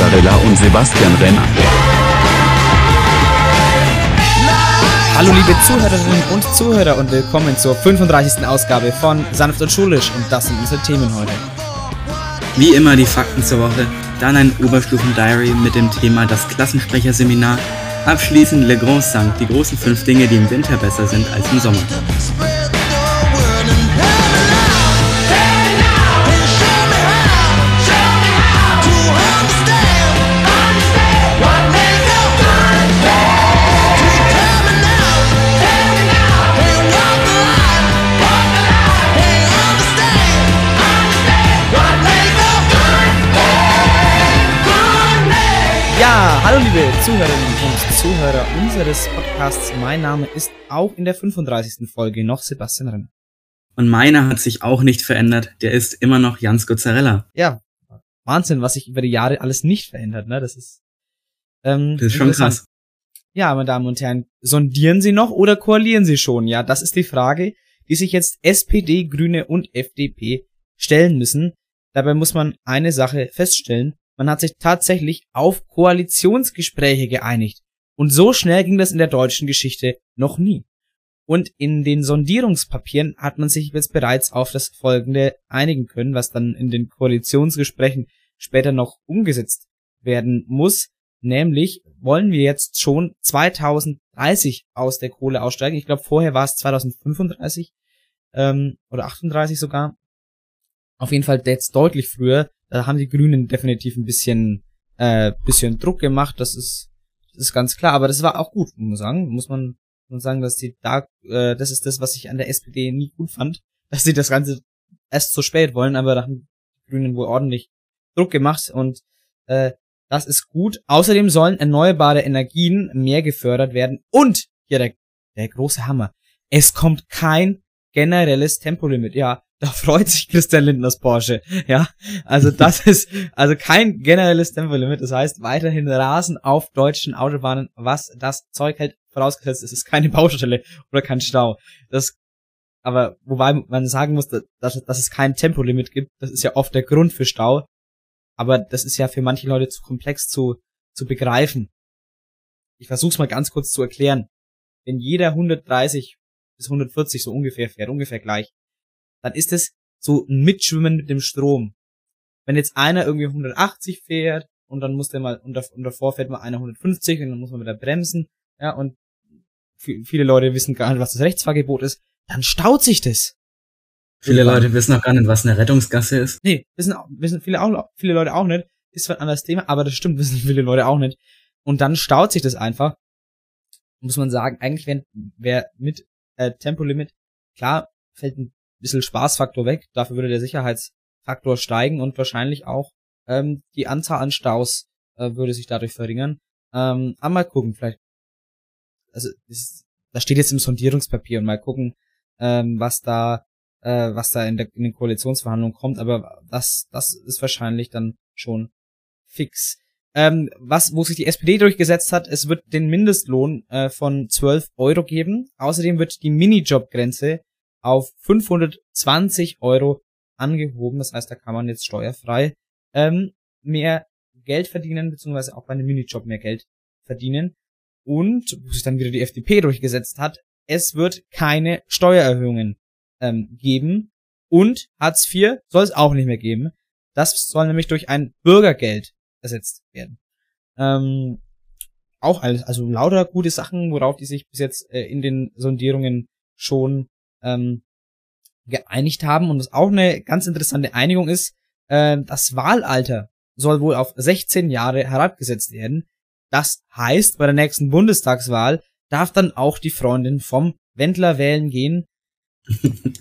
Jans Pizzarella und Sebastian Renner. Hallo liebe Zuhörerinnen und Zuhörer und willkommen zur 35. Ausgabe von Sanft und Schulisch und das sind unsere Themen heute. Wie immer die Fakten zur Woche, dann ein Oberstufen-Diary mit dem Thema das Klassensprecherseminar, abschließend Le Grand Sang, die großen fünf Dinge, die im Winter besser sind als im Sommer. Hallo liebe Zuhörerinnen und Zuhörer unseres Podcasts. Mein Name ist auch in der 35. Folge noch Sebastian Renner. Und meiner hat sich auch nicht verändert, der ist immer noch Jans Gozzarella. Ja, Wahnsinn, was sich über die Jahre alles nicht verändert, ne? Das ist, ähm, Das ist schon krass. Ja, meine Damen und Herren, sondieren Sie noch oder koalieren Sie schon? Ja, das ist die Frage, die sich jetzt SPD, Grüne und FDP stellen müssen. Dabei muss man eine Sache feststellen. Man hat sich tatsächlich auf Koalitionsgespräche geeinigt. Und so schnell ging das in der deutschen Geschichte noch nie. Und in den Sondierungspapieren hat man sich jetzt bereits auf das Folgende einigen können, was dann in den Koalitionsgesprächen später noch umgesetzt werden muss. Nämlich wollen wir jetzt schon 2030 aus der Kohle aussteigen. Ich glaube, vorher war es 2035 ähm, oder 38 sogar. Auf jeden Fall jetzt deutlich früher. Da haben die Grünen definitiv ein bisschen, äh, bisschen Druck gemacht. Das ist, das ist ganz klar. Aber das war auch gut, muss man sagen. Muss man, muss sagen, dass die da, äh, das ist das, was ich an der SPD nie gut fand, dass sie das Ganze erst so spät wollen. Aber da haben die Grünen wohl ordentlich Druck gemacht und äh, das ist gut. Außerdem sollen erneuerbare Energien mehr gefördert werden. Und hier der, der große Hammer. Es kommt kein generelles Tempolimit. Ja, da freut sich Christian Lindners Porsche. Ja, also das ist also kein generelles Tempolimit. Das heißt weiterhin Rasen auf deutschen Autobahnen, was das Zeug hält. Vorausgesetzt, es ist keine Baustelle oder kein Stau. Das, aber wobei man sagen muss, dass, dass es kein Tempolimit gibt. Das ist ja oft der Grund für Stau. Aber das ist ja für manche Leute zu komplex zu, zu begreifen. Ich versuch's mal ganz kurz zu erklären. Wenn jeder 130 bis 140 so ungefähr fährt, ungefähr gleich, dann ist es so ein Mitschwimmen mit dem Strom. Wenn jetzt einer irgendwie 180 fährt und dann muss der mal, und, dav- und davor fährt mal einer 150 und dann muss man wieder bremsen, ja, und vi- viele Leute wissen gar nicht, was das Rechtsfahrgebot ist, dann staut sich das. Viele Leute wissen auch gar nicht, was eine Rettungsgasse ist. Nee, wissen, auch- wissen viele, auch, viele Leute auch nicht. Ist zwar ein anderes Thema, aber das stimmt, wissen viele Leute auch nicht. Und dann staut sich das einfach. Muss man sagen, eigentlich wenn wer mit äh, Tempolimit, klar, fällt ein bisschen Spaßfaktor weg, dafür würde der Sicherheitsfaktor steigen und wahrscheinlich auch ähm, die Anzahl an Staus äh, würde sich dadurch verringern. Ähm, aber mal gucken, vielleicht. Also das, das steht jetzt im Sondierungspapier und mal gucken, ähm, was da äh, was da in, der, in den Koalitionsverhandlungen kommt, aber das, das ist wahrscheinlich dann schon fix. Ähm, was, wo sich die SPD durchgesetzt hat, es wird den Mindestlohn äh, von 12 Euro geben. Außerdem wird die Minijobgrenze auf 520 Euro angehoben. Das heißt, da kann man jetzt steuerfrei ähm, mehr Geld verdienen, beziehungsweise auch bei einem Minijob mehr Geld verdienen. Und, wo sich dann wieder die FDP durchgesetzt hat, es wird keine Steuererhöhungen ähm, geben. Und Hartz IV soll es auch nicht mehr geben. Das soll nämlich durch ein Bürgergeld ersetzt werden. Ähm, auch alles, also lauter gute Sachen, worauf die sich bis jetzt äh, in den Sondierungen schon ähm, geeinigt haben. Und was auch eine ganz interessante Einigung ist, äh, das Wahlalter soll wohl auf 16 Jahre herabgesetzt werden. Das heißt, bei der nächsten Bundestagswahl darf dann auch die Freundin vom Wendler wählen gehen.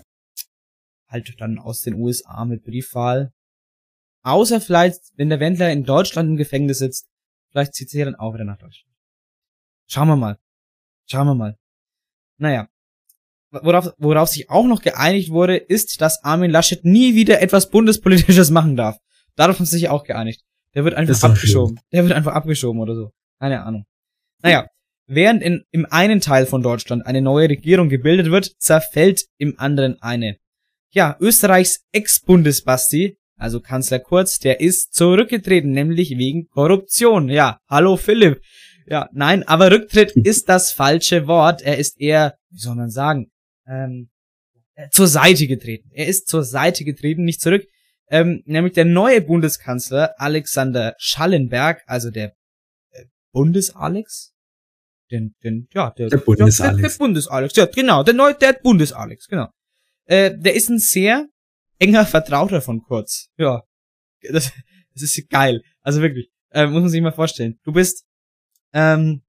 halt dann aus den USA mit Briefwahl. Außer vielleicht, wenn der Wendler in Deutschland im Gefängnis sitzt, vielleicht zieht sie ja dann auch wieder nach Deutschland. Schauen wir mal. Schauen wir mal. Naja. Worauf, worauf sich auch noch geeinigt wurde, ist, dass Armin Laschet nie wieder etwas Bundespolitisches machen darf. Darauf haben sie sich auch geeinigt. Der wird einfach abgeschoben. Der wird einfach abgeschoben oder so. Keine Ahnung. Naja, während in, im einen Teil von Deutschland eine neue Regierung gebildet wird, zerfällt im anderen eine. ja, Österreichs Ex-Bundesbasti, also Kanzler Kurz, der ist zurückgetreten, nämlich wegen Korruption. Ja, hallo Philipp. Ja, nein, aber Rücktritt ist das falsche Wort. Er ist eher, wie soll man sagen, ähm, äh, zur Seite getreten. Er ist zur Seite getreten, nicht zurück. Ähm, nämlich der neue Bundeskanzler Alexander Schallenberg, also der äh, Bundesalex? Den, den, ja, der, Der Bundesalex. Ja, der, der Bundesalex, ja, genau, der neue, der Bundesalex, genau. Äh, der ist ein sehr enger Vertrauter von Kurz. Ja, das, das ist geil. Also wirklich, äh, muss man sich mal vorstellen. Du bist, ähm,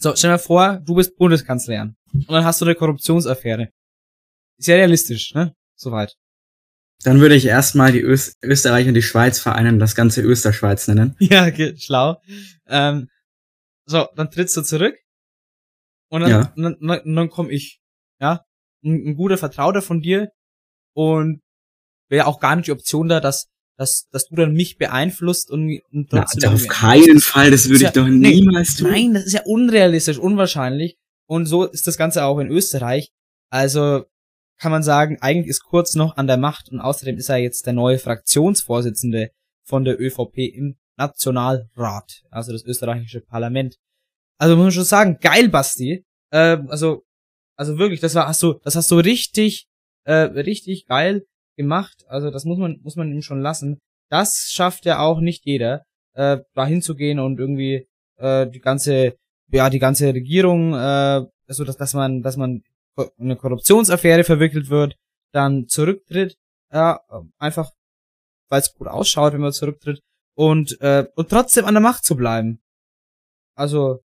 so, stell dir mal vor, du bist Bundeskanzler und dann hast du eine Korruptionsaffäre. Ist ja realistisch, ne? Soweit. Dann würde ich erstmal die Öst Österreich und die Schweiz vereinen das ganze Österschweiz nennen. Ja, okay, schlau. Ähm, so, dann trittst du zurück und dann, Ja. dann, dann, dann komm ich. Ja, ein, ein guter Vertrauter von dir und wäre auch gar nicht die Option da, dass, dass, dass du dann mich beeinflusst und, und Na, trotzdem. auf keinen Fall, das würde Ja, ich doch nee, niemals tun. Nein, das ist ja unrealistisch, unwahrscheinlich. Und so ist das Ganze auch in Österreich. Also kann man sagen, eigentlich ist Kurz noch an der Macht und außerdem ist er jetzt der neue Fraktionsvorsitzende von der ÖVP im Nationalrat, also das österreichische Parlament. Also muss man schon sagen, geil, Basti. Äh, also, also wirklich, das war, hast du, das hast du richtig, äh, richtig geil gemacht. Also das muss man, muss man ihm schon lassen. Das schafft ja auch nicht jeder, äh, da hinzugehen und irgendwie äh, die ganze, ja, die ganze Regierung, äh, also dass, dass man, dass man eine Korruptionsaffäre verwickelt wird, dann zurücktritt, ja, einfach, weil es gut ausschaut, wenn man zurücktritt und äh, und trotzdem an der Macht zu bleiben. Also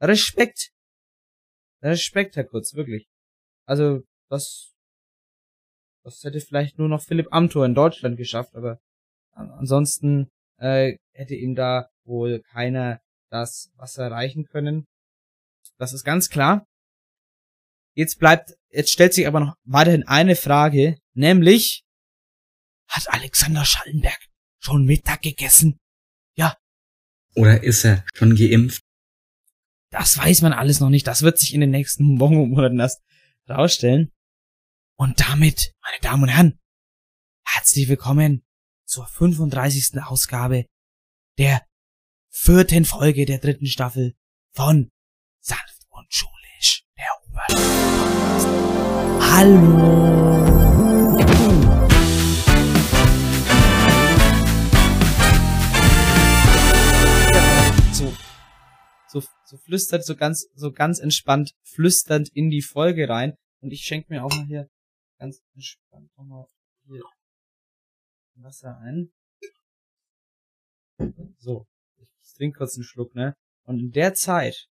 Respekt, Respekt, Herr Kurz, wirklich. Also das, das hätte vielleicht nur noch Philipp Amthor in Deutschland geschafft, aber an- ansonsten äh, hätte ihm da wohl keiner das Wasser erreichen können. Das ist ganz klar. Jetzt bleibt, jetzt stellt sich aber noch weiterhin eine Frage, nämlich, hat Alexander Schallenberg schon Mittag gegessen? Oder ist er schon geimpft? Das weiß man alles noch nicht. Das wird sich in den nächsten Wochen und Monaten erst rausstellen. Und damit, meine Damen und Herren, herzlich willkommen zur 35. Ausgabe der vierten Folge der dritten Staffel von Sanft und Schulisch, der Oberstufe. Hallo. So, so, so flüstert, so ganz, so ganz entspannt flüsternd in die Folge rein. Und ich schenke mir auch mal hier ganz entspannt nochmal hier Wasser ein. So, ich trinke kurz einen Schluck, ne? Und in der Zeit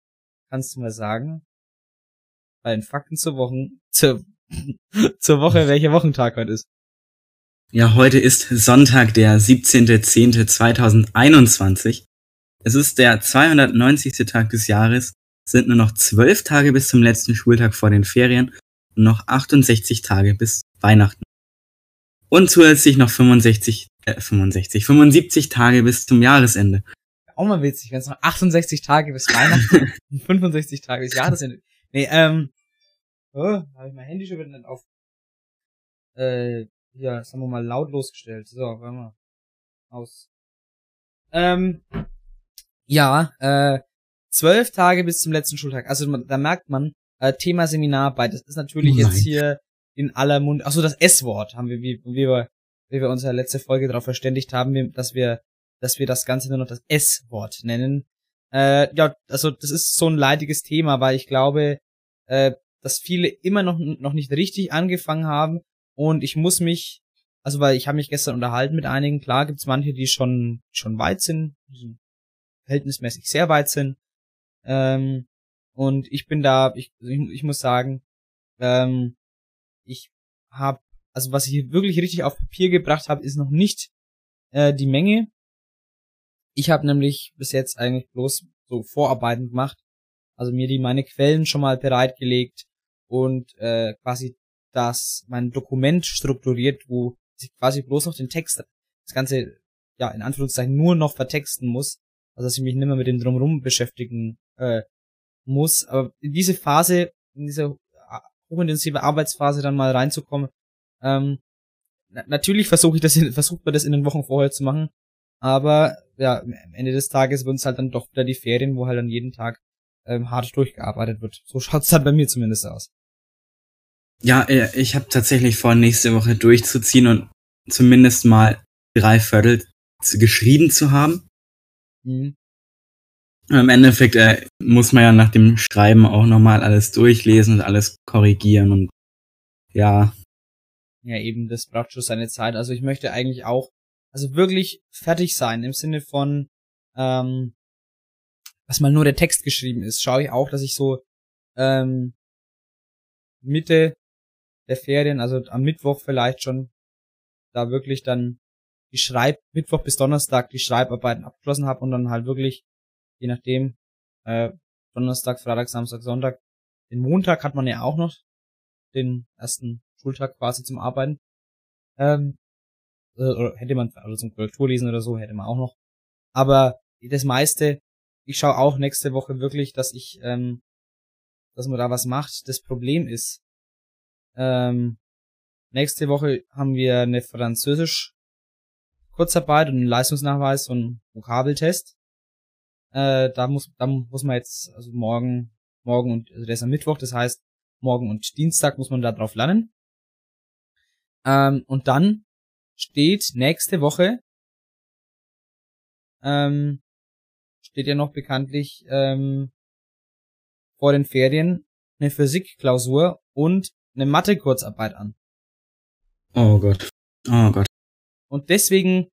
kannst du mal sagen, bei den Fakten zur Wochen, zur, zur Woche, welcher Wochentag heute ist. Ja, heute ist Sonntag, der 17.10.2021. Es ist der 290. Tag des Jahres, Es sind nur noch zwölf Tage bis zum letzten Schultag vor den Ferien noch 68 Tage bis Weihnachten. Und zusätzlich noch 65, äh, 65, 75 Tage bis zum Jahresende. Auch mal witzig, wenn es noch 68 Tage bis Weihnachten und 65 Tage bis Jahresende. Nee, ähm, oh, habe ich mein Handy schon wieder nicht auf, äh, ja, sagen wir mal lautlos gestellt. So, warte mal. Aus. Ähm, ja, äh, zwölf Tage bis zum letzten Schultag. Also da merkt man, äh, Thema Seminararbeit, das ist natürlich Oh jetzt hier in aller Mund. Achso, das S-Wort haben wir, wie, wie wir, wie wir unsere letzte Folge darauf verständigt haben, dass wir, dass wir das Ganze nur noch das S-Wort nennen. Äh, ja, also das ist so ein leidiges Thema, weil ich glaube, äh, dass viele immer noch noch nicht richtig angefangen haben und ich muss mich, also weil ich habe mich gestern unterhalten mit einigen, klar gibt's manche, die schon schon weit sind verhältnismäßig sehr weit sind. Ähm, und ich bin da, ich, ich, ich muss sagen, ähm, ich habe, also was ich wirklich richtig auf Papier gebracht habe, ist noch nicht äh, die Menge. Ich habe nämlich bis jetzt eigentlich bloß so Vorarbeiten gemacht, also mir die meine Quellen schon mal bereitgelegt und äh, quasi das mein Dokument strukturiert, wo ich quasi bloß noch den Text, das Ganze ja in Anführungszeichen nur noch vertexten muss, also dass ich mich nicht mehr mit dem drumherum beschäftigen äh, muss. Aber in diese Phase, in diese hochintensive Arbeitsphase dann mal reinzukommen, Ähm, na natürlich versuche ich das, versucht man das in den Wochen vorher zu machen, aber ja, am Ende des Tages würden es halt dann doch wieder die Ferien, wo halt dann jeden Tag ähm, hart durchgearbeitet wird. So schaut's dann bei mir zumindest aus. Ja, äh, ich habe tatsächlich vor, nächste Woche durchzuziehen und zumindest mal drei Viertel geschrieben zu haben. Mhm. Im Endeffekt äh, muss man ja nach dem Schreiben auch nochmal alles durchlesen und alles korrigieren und ja. Ja, eben, das braucht schon seine Zeit. Also ich möchte eigentlich auch, also wirklich fertig sein im Sinne von, ähm, dass mal nur der Text geschrieben ist. Schaue ich auch, dass ich so ähm, Mitte der Ferien, also am Mittwoch vielleicht schon, da wirklich dann die Schreib, Mittwoch bis Donnerstag die Schreibarbeiten abgeschlossen habe und dann halt wirklich je nachdem, äh, Donnerstag, Freitag, Samstag, Sonntag. Den Montag hat man ja auch noch, den ersten Schultag quasi zum Arbeiten. Ähm, äh, oder hätte man, also zum Korrekturlesen oder so, hätte man auch noch. Aber das meiste, ich schaue auch nächste Woche wirklich, dass ich, ähm, dass man da was macht. Das Problem ist, ähm, nächste Woche haben wir eine Französisch Kurzarbeit und einen Leistungsnachweis und einen Vokabeltest. Äh, da muss, da muss man jetzt, also morgen, morgen und, also der ist am Mittwoch, das heißt, morgen und Dienstag muss man da drauf lernen. Ähm, und dann steht nächste Woche, ähm, steht ja noch bekanntlich, ähm, vor den Ferien eine Physikklausur und eine Mathe-Kurzarbeit an. Oh Gott. Oh Gott. Und deswegen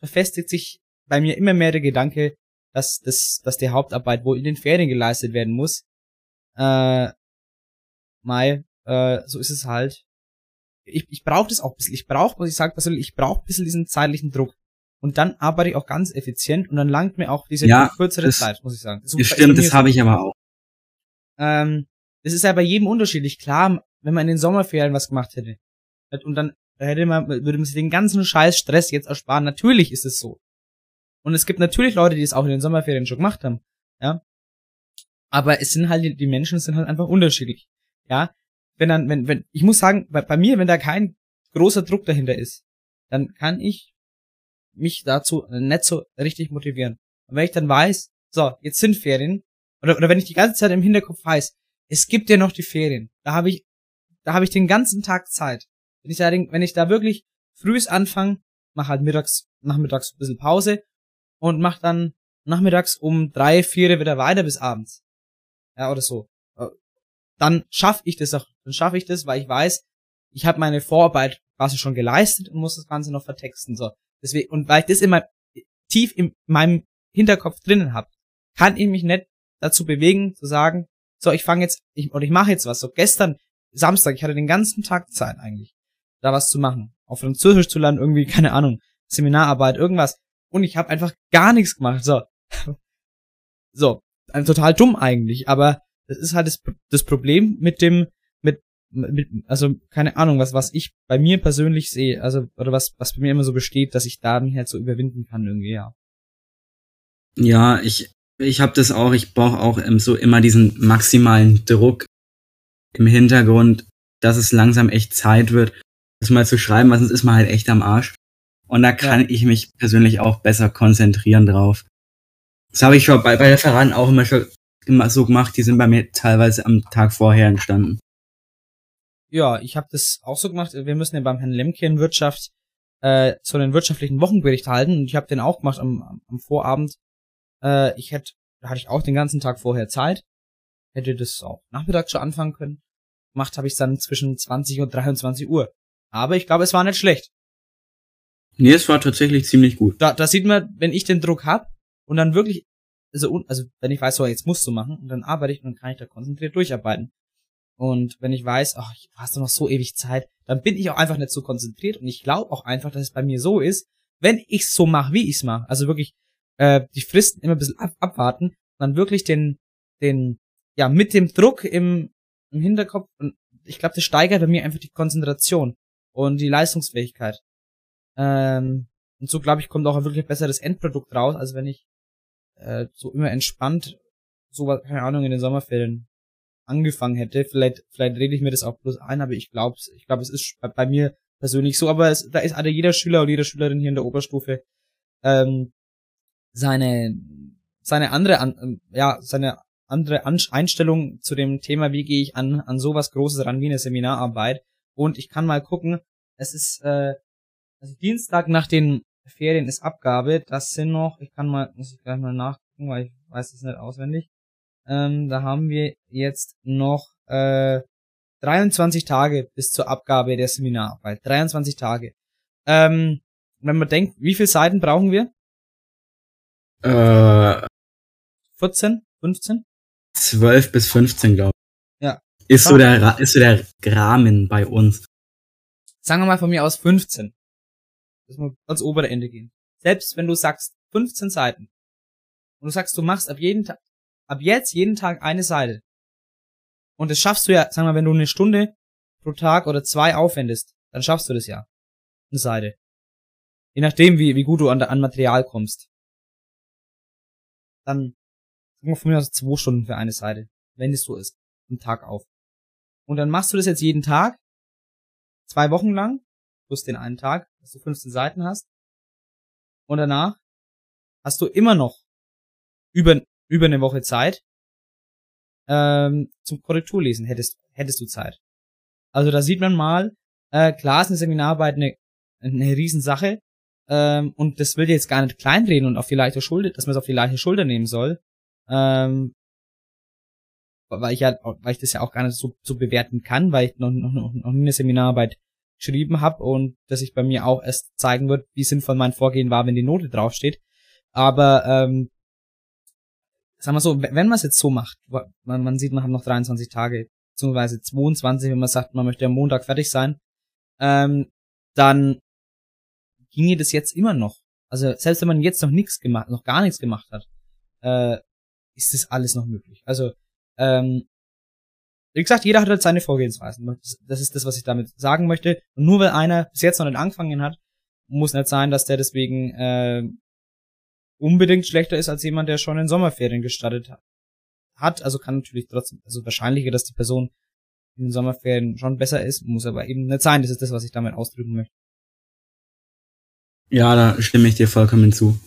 verfestigt sich bei mir immer mehr der Gedanke, dass, dass, dass die Hauptarbeit wohl in den Ferien geleistet werden muss. Äh, Mai, äh, so ist es halt. Ich, ich brauche das auch ein bisschen. Ich brauche, muss ich sagen, persönlich, ich brauche ein bisschen diesen zeitlichen Druck. Und dann arbeite ich auch ganz effizient und dann langt mir auch diese ja, kürzere das, Zeit, muss ich sagen. Das, das stimmt, das habe ich aber auch. Ähm, das ist ja bei jedem unterschiedlich. Klar, wenn man in den Sommerferien was gemacht hätte und dann hätte man, würde man sich den ganzen Scheiß Stress jetzt ersparen. Natürlich ist es so. Und es gibt natürlich Leute, die es auch in den Sommerferien schon gemacht haben, ja. Aber es sind halt, die Menschen sind halt einfach unterschiedlich, ja. Wenn dann, wenn, wenn, ich muss sagen, bei, bei mir, wenn da kein großer Druck dahinter ist, dann kann ich mich dazu nicht so richtig motivieren. Und wenn ich dann weiß, so, jetzt sind Ferien, oder, oder wenn ich die ganze Zeit im Hinterkopf weiß, es gibt ja noch die Ferien, da habe ich, da habe ich den ganzen Tag Zeit. Wenn ich da, wenn ich da wirklich frühs anfange, mache halt mittags, nachmittags ein bisschen Pause und mach dann nachmittags um drei, vier wieder weiter bis abends. Ja, oder so. Äh, dann schaff ich das auch, dann schaffe ich das, weil ich weiß, ich habe meine Vorarbeit quasi schon geleistet und muss das Ganze noch vertexten. So. Deswegen, und weil ich das immer tief in meinem Hinterkopf drinnen habe, kann ich mich nicht dazu bewegen, zu sagen, so, ich fange jetzt, ich, oder ich mache jetzt was. So gestern, Samstag, ich hatte den ganzen Tag Zeit eigentlich, da was zu machen. Auf Französisch zu lernen, irgendwie, keine Ahnung, Seminararbeit, irgendwas und ich habe einfach gar nichts gemacht. So. So, total dumm eigentlich, aber das ist halt das, das Problem mit dem mit, mit also keine Ahnung, was was ich bei mir persönlich sehe, also oder was was bei mir immer so besteht, dass ich da mich halt so überwinden kann irgendwie, ja. Ja, ich ich habe das auch, ich brauche auch so immer diesen maximalen Druck im Hintergrund, dass es langsam echt Zeit wird, das mal zu schreiben, weil sonst ist man halt echt am Arsch. Und da kann ja. ich mich persönlich auch besser konzentrieren drauf. Das habe ich schon bei, bei Referaten auch immer schon immer so gemacht. Die sind bei mir teilweise am Tag vorher entstanden. Ja, ich habe das auch so gemacht. Wir müssen ja beim Herrn Lemke in Wirtschaft äh, so einen wirtschaftlichen Wochenbericht halten. Und ich habe den auch gemacht am, am Vorabend. Äh, ich hätte, da hatte ich auch den ganzen Tag vorher Zeit. Hätte das auch nachmittags schon anfangen können. Gemacht habe ich dann zwischen 20 und 23 Uhr. Aber ich glaube, es war nicht schlecht. Nee, es war tatsächlich ziemlich gut. Da, da sieht man, wenn ich den Druck hab und dann wirklich, also, also wenn ich weiß, so jetzt musst du machen, und dann arbeite ich und dann kann ich da konzentriert durcharbeiten. Und wenn ich weiß, ach, du hast doch noch so ewig Zeit, dann bin ich auch einfach nicht so konzentriert und ich glaube auch einfach, dass es bei mir so ist, wenn ich so mache, wie ich's mache, also wirklich äh, die Fristen immer ein bisschen ab, abwarten, dann wirklich den, den, ja, mit dem Druck im, im Hinterkopf und ich glaube, das steigert bei mir einfach die Konzentration und die Leistungsfähigkeit. Ähm, und so, glaube ich, kommt auch ein wirklich besseres Endprodukt raus, als wenn ich äh, so immer entspannt, so, keine Ahnung, in den Sommerferien angefangen hätte. Vielleicht, vielleicht rede ich mir das auch bloß ein, aber ich glaube, ich glaube, es ist bei, bei mir persönlich so. Aber es, da ist also jeder Schüler oder jede Schülerin hier in der Oberstufe ähm, seine seine andere an, ja seine andere an Einstellung zu dem Thema, wie gehe ich an an sowas Großes ran wie eine Seminararbeit. Und ich kann mal gucken. Es ist äh, also Dienstag nach den Ferien ist Abgabe. Das sind noch, ich kann mal, muss ich gleich mal nachgucken, weil ich weiß es nicht auswendig. Ähm, da haben wir jetzt noch äh, 23 Tage bis zur Abgabe der Seminararbeit. 23 Tage. Ähm, wenn man denkt, wie viele Seiten brauchen wir? Äh, 14? 15? 12 bis 15, glaube ich. Ja. Ist so, der, ist so der Rahmen bei uns. Sagen wir mal von mir aus 15. Dass wir ans obere Ende gehen. Selbst wenn du sagst 15 Seiten und du sagst, du machst ab jeden Tag, ab jetzt jeden Tag eine Seite. Und das schaffst du ja, sagen wir, wenn du eine Stunde pro Tag oder zwei aufwendest, dann schaffst du das ja. Eine Seite. Je nachdem, wie, wie gut du an, an Material kommst. Dann, sagen wir von mir aus zwei Stunden für eine Seite. Wenn es so ist. Am Tag auf. Und dann machst du das jetzt jeden Tag. Zwei Wochen lang. Plus den einen Tag, dass du 15 Seiten hast. Und danach hast du immer noch über, über eine Woche Zeit, ähm, zum Korrekturlesen hättest, hättest du Zeit. Also da sieht man mal, äh, klar ist eine Seminararbeit eine, eine Riesensache, ähm, und das will jetzt gar nicht kleinreden und auf die leichte Schulter, dass man es auf die leichte Schulter nehmen soll, ähm, weil ich ja, weil ich das ja auch gar nicht so, so bewerten kann, weil ich noch, noch, noch noch nie eine Seminararbeit geschrieben habe und dass ich bei mir auch erst zeigen wird, wie sinnvoll mein Vorgehen war, wenn die Note draufsteht. Aber ähm, sagen wir so, wenn man es jetzt so macht, man, man sieht, man hat noch 23 Tage, beziehungsweise 22, wenn man sagt, man möchte am Montag fertig sein, ähm, dann ginge das jetzt immer noch. Also selbst wenn man jetzt noch nichts gemacht, noch gar nichts gemacht hat, äh, ist das alles noch möglich. Also ähm, wie gesagt, jeder hat halt seine Vorgehensweisen. Das, das ist das, was ich damit sagen möchte. Und nur weil einer bis jetzt noch nicht angefangen hat, muss nicht sein, dass der deswegen äh, unbedingt schlechter ist als jemand, der schon in Sommerferien gestartet hat. Hat, also kann natürlich trotzdem, also wahrscheinlicher, dass die Person in den Sommerferien schon besser ist, muss aber eben nicht sein. Das ist das, was ich damit ausdrücken möchte. Ja, da stimme ich dir vollkommen zu.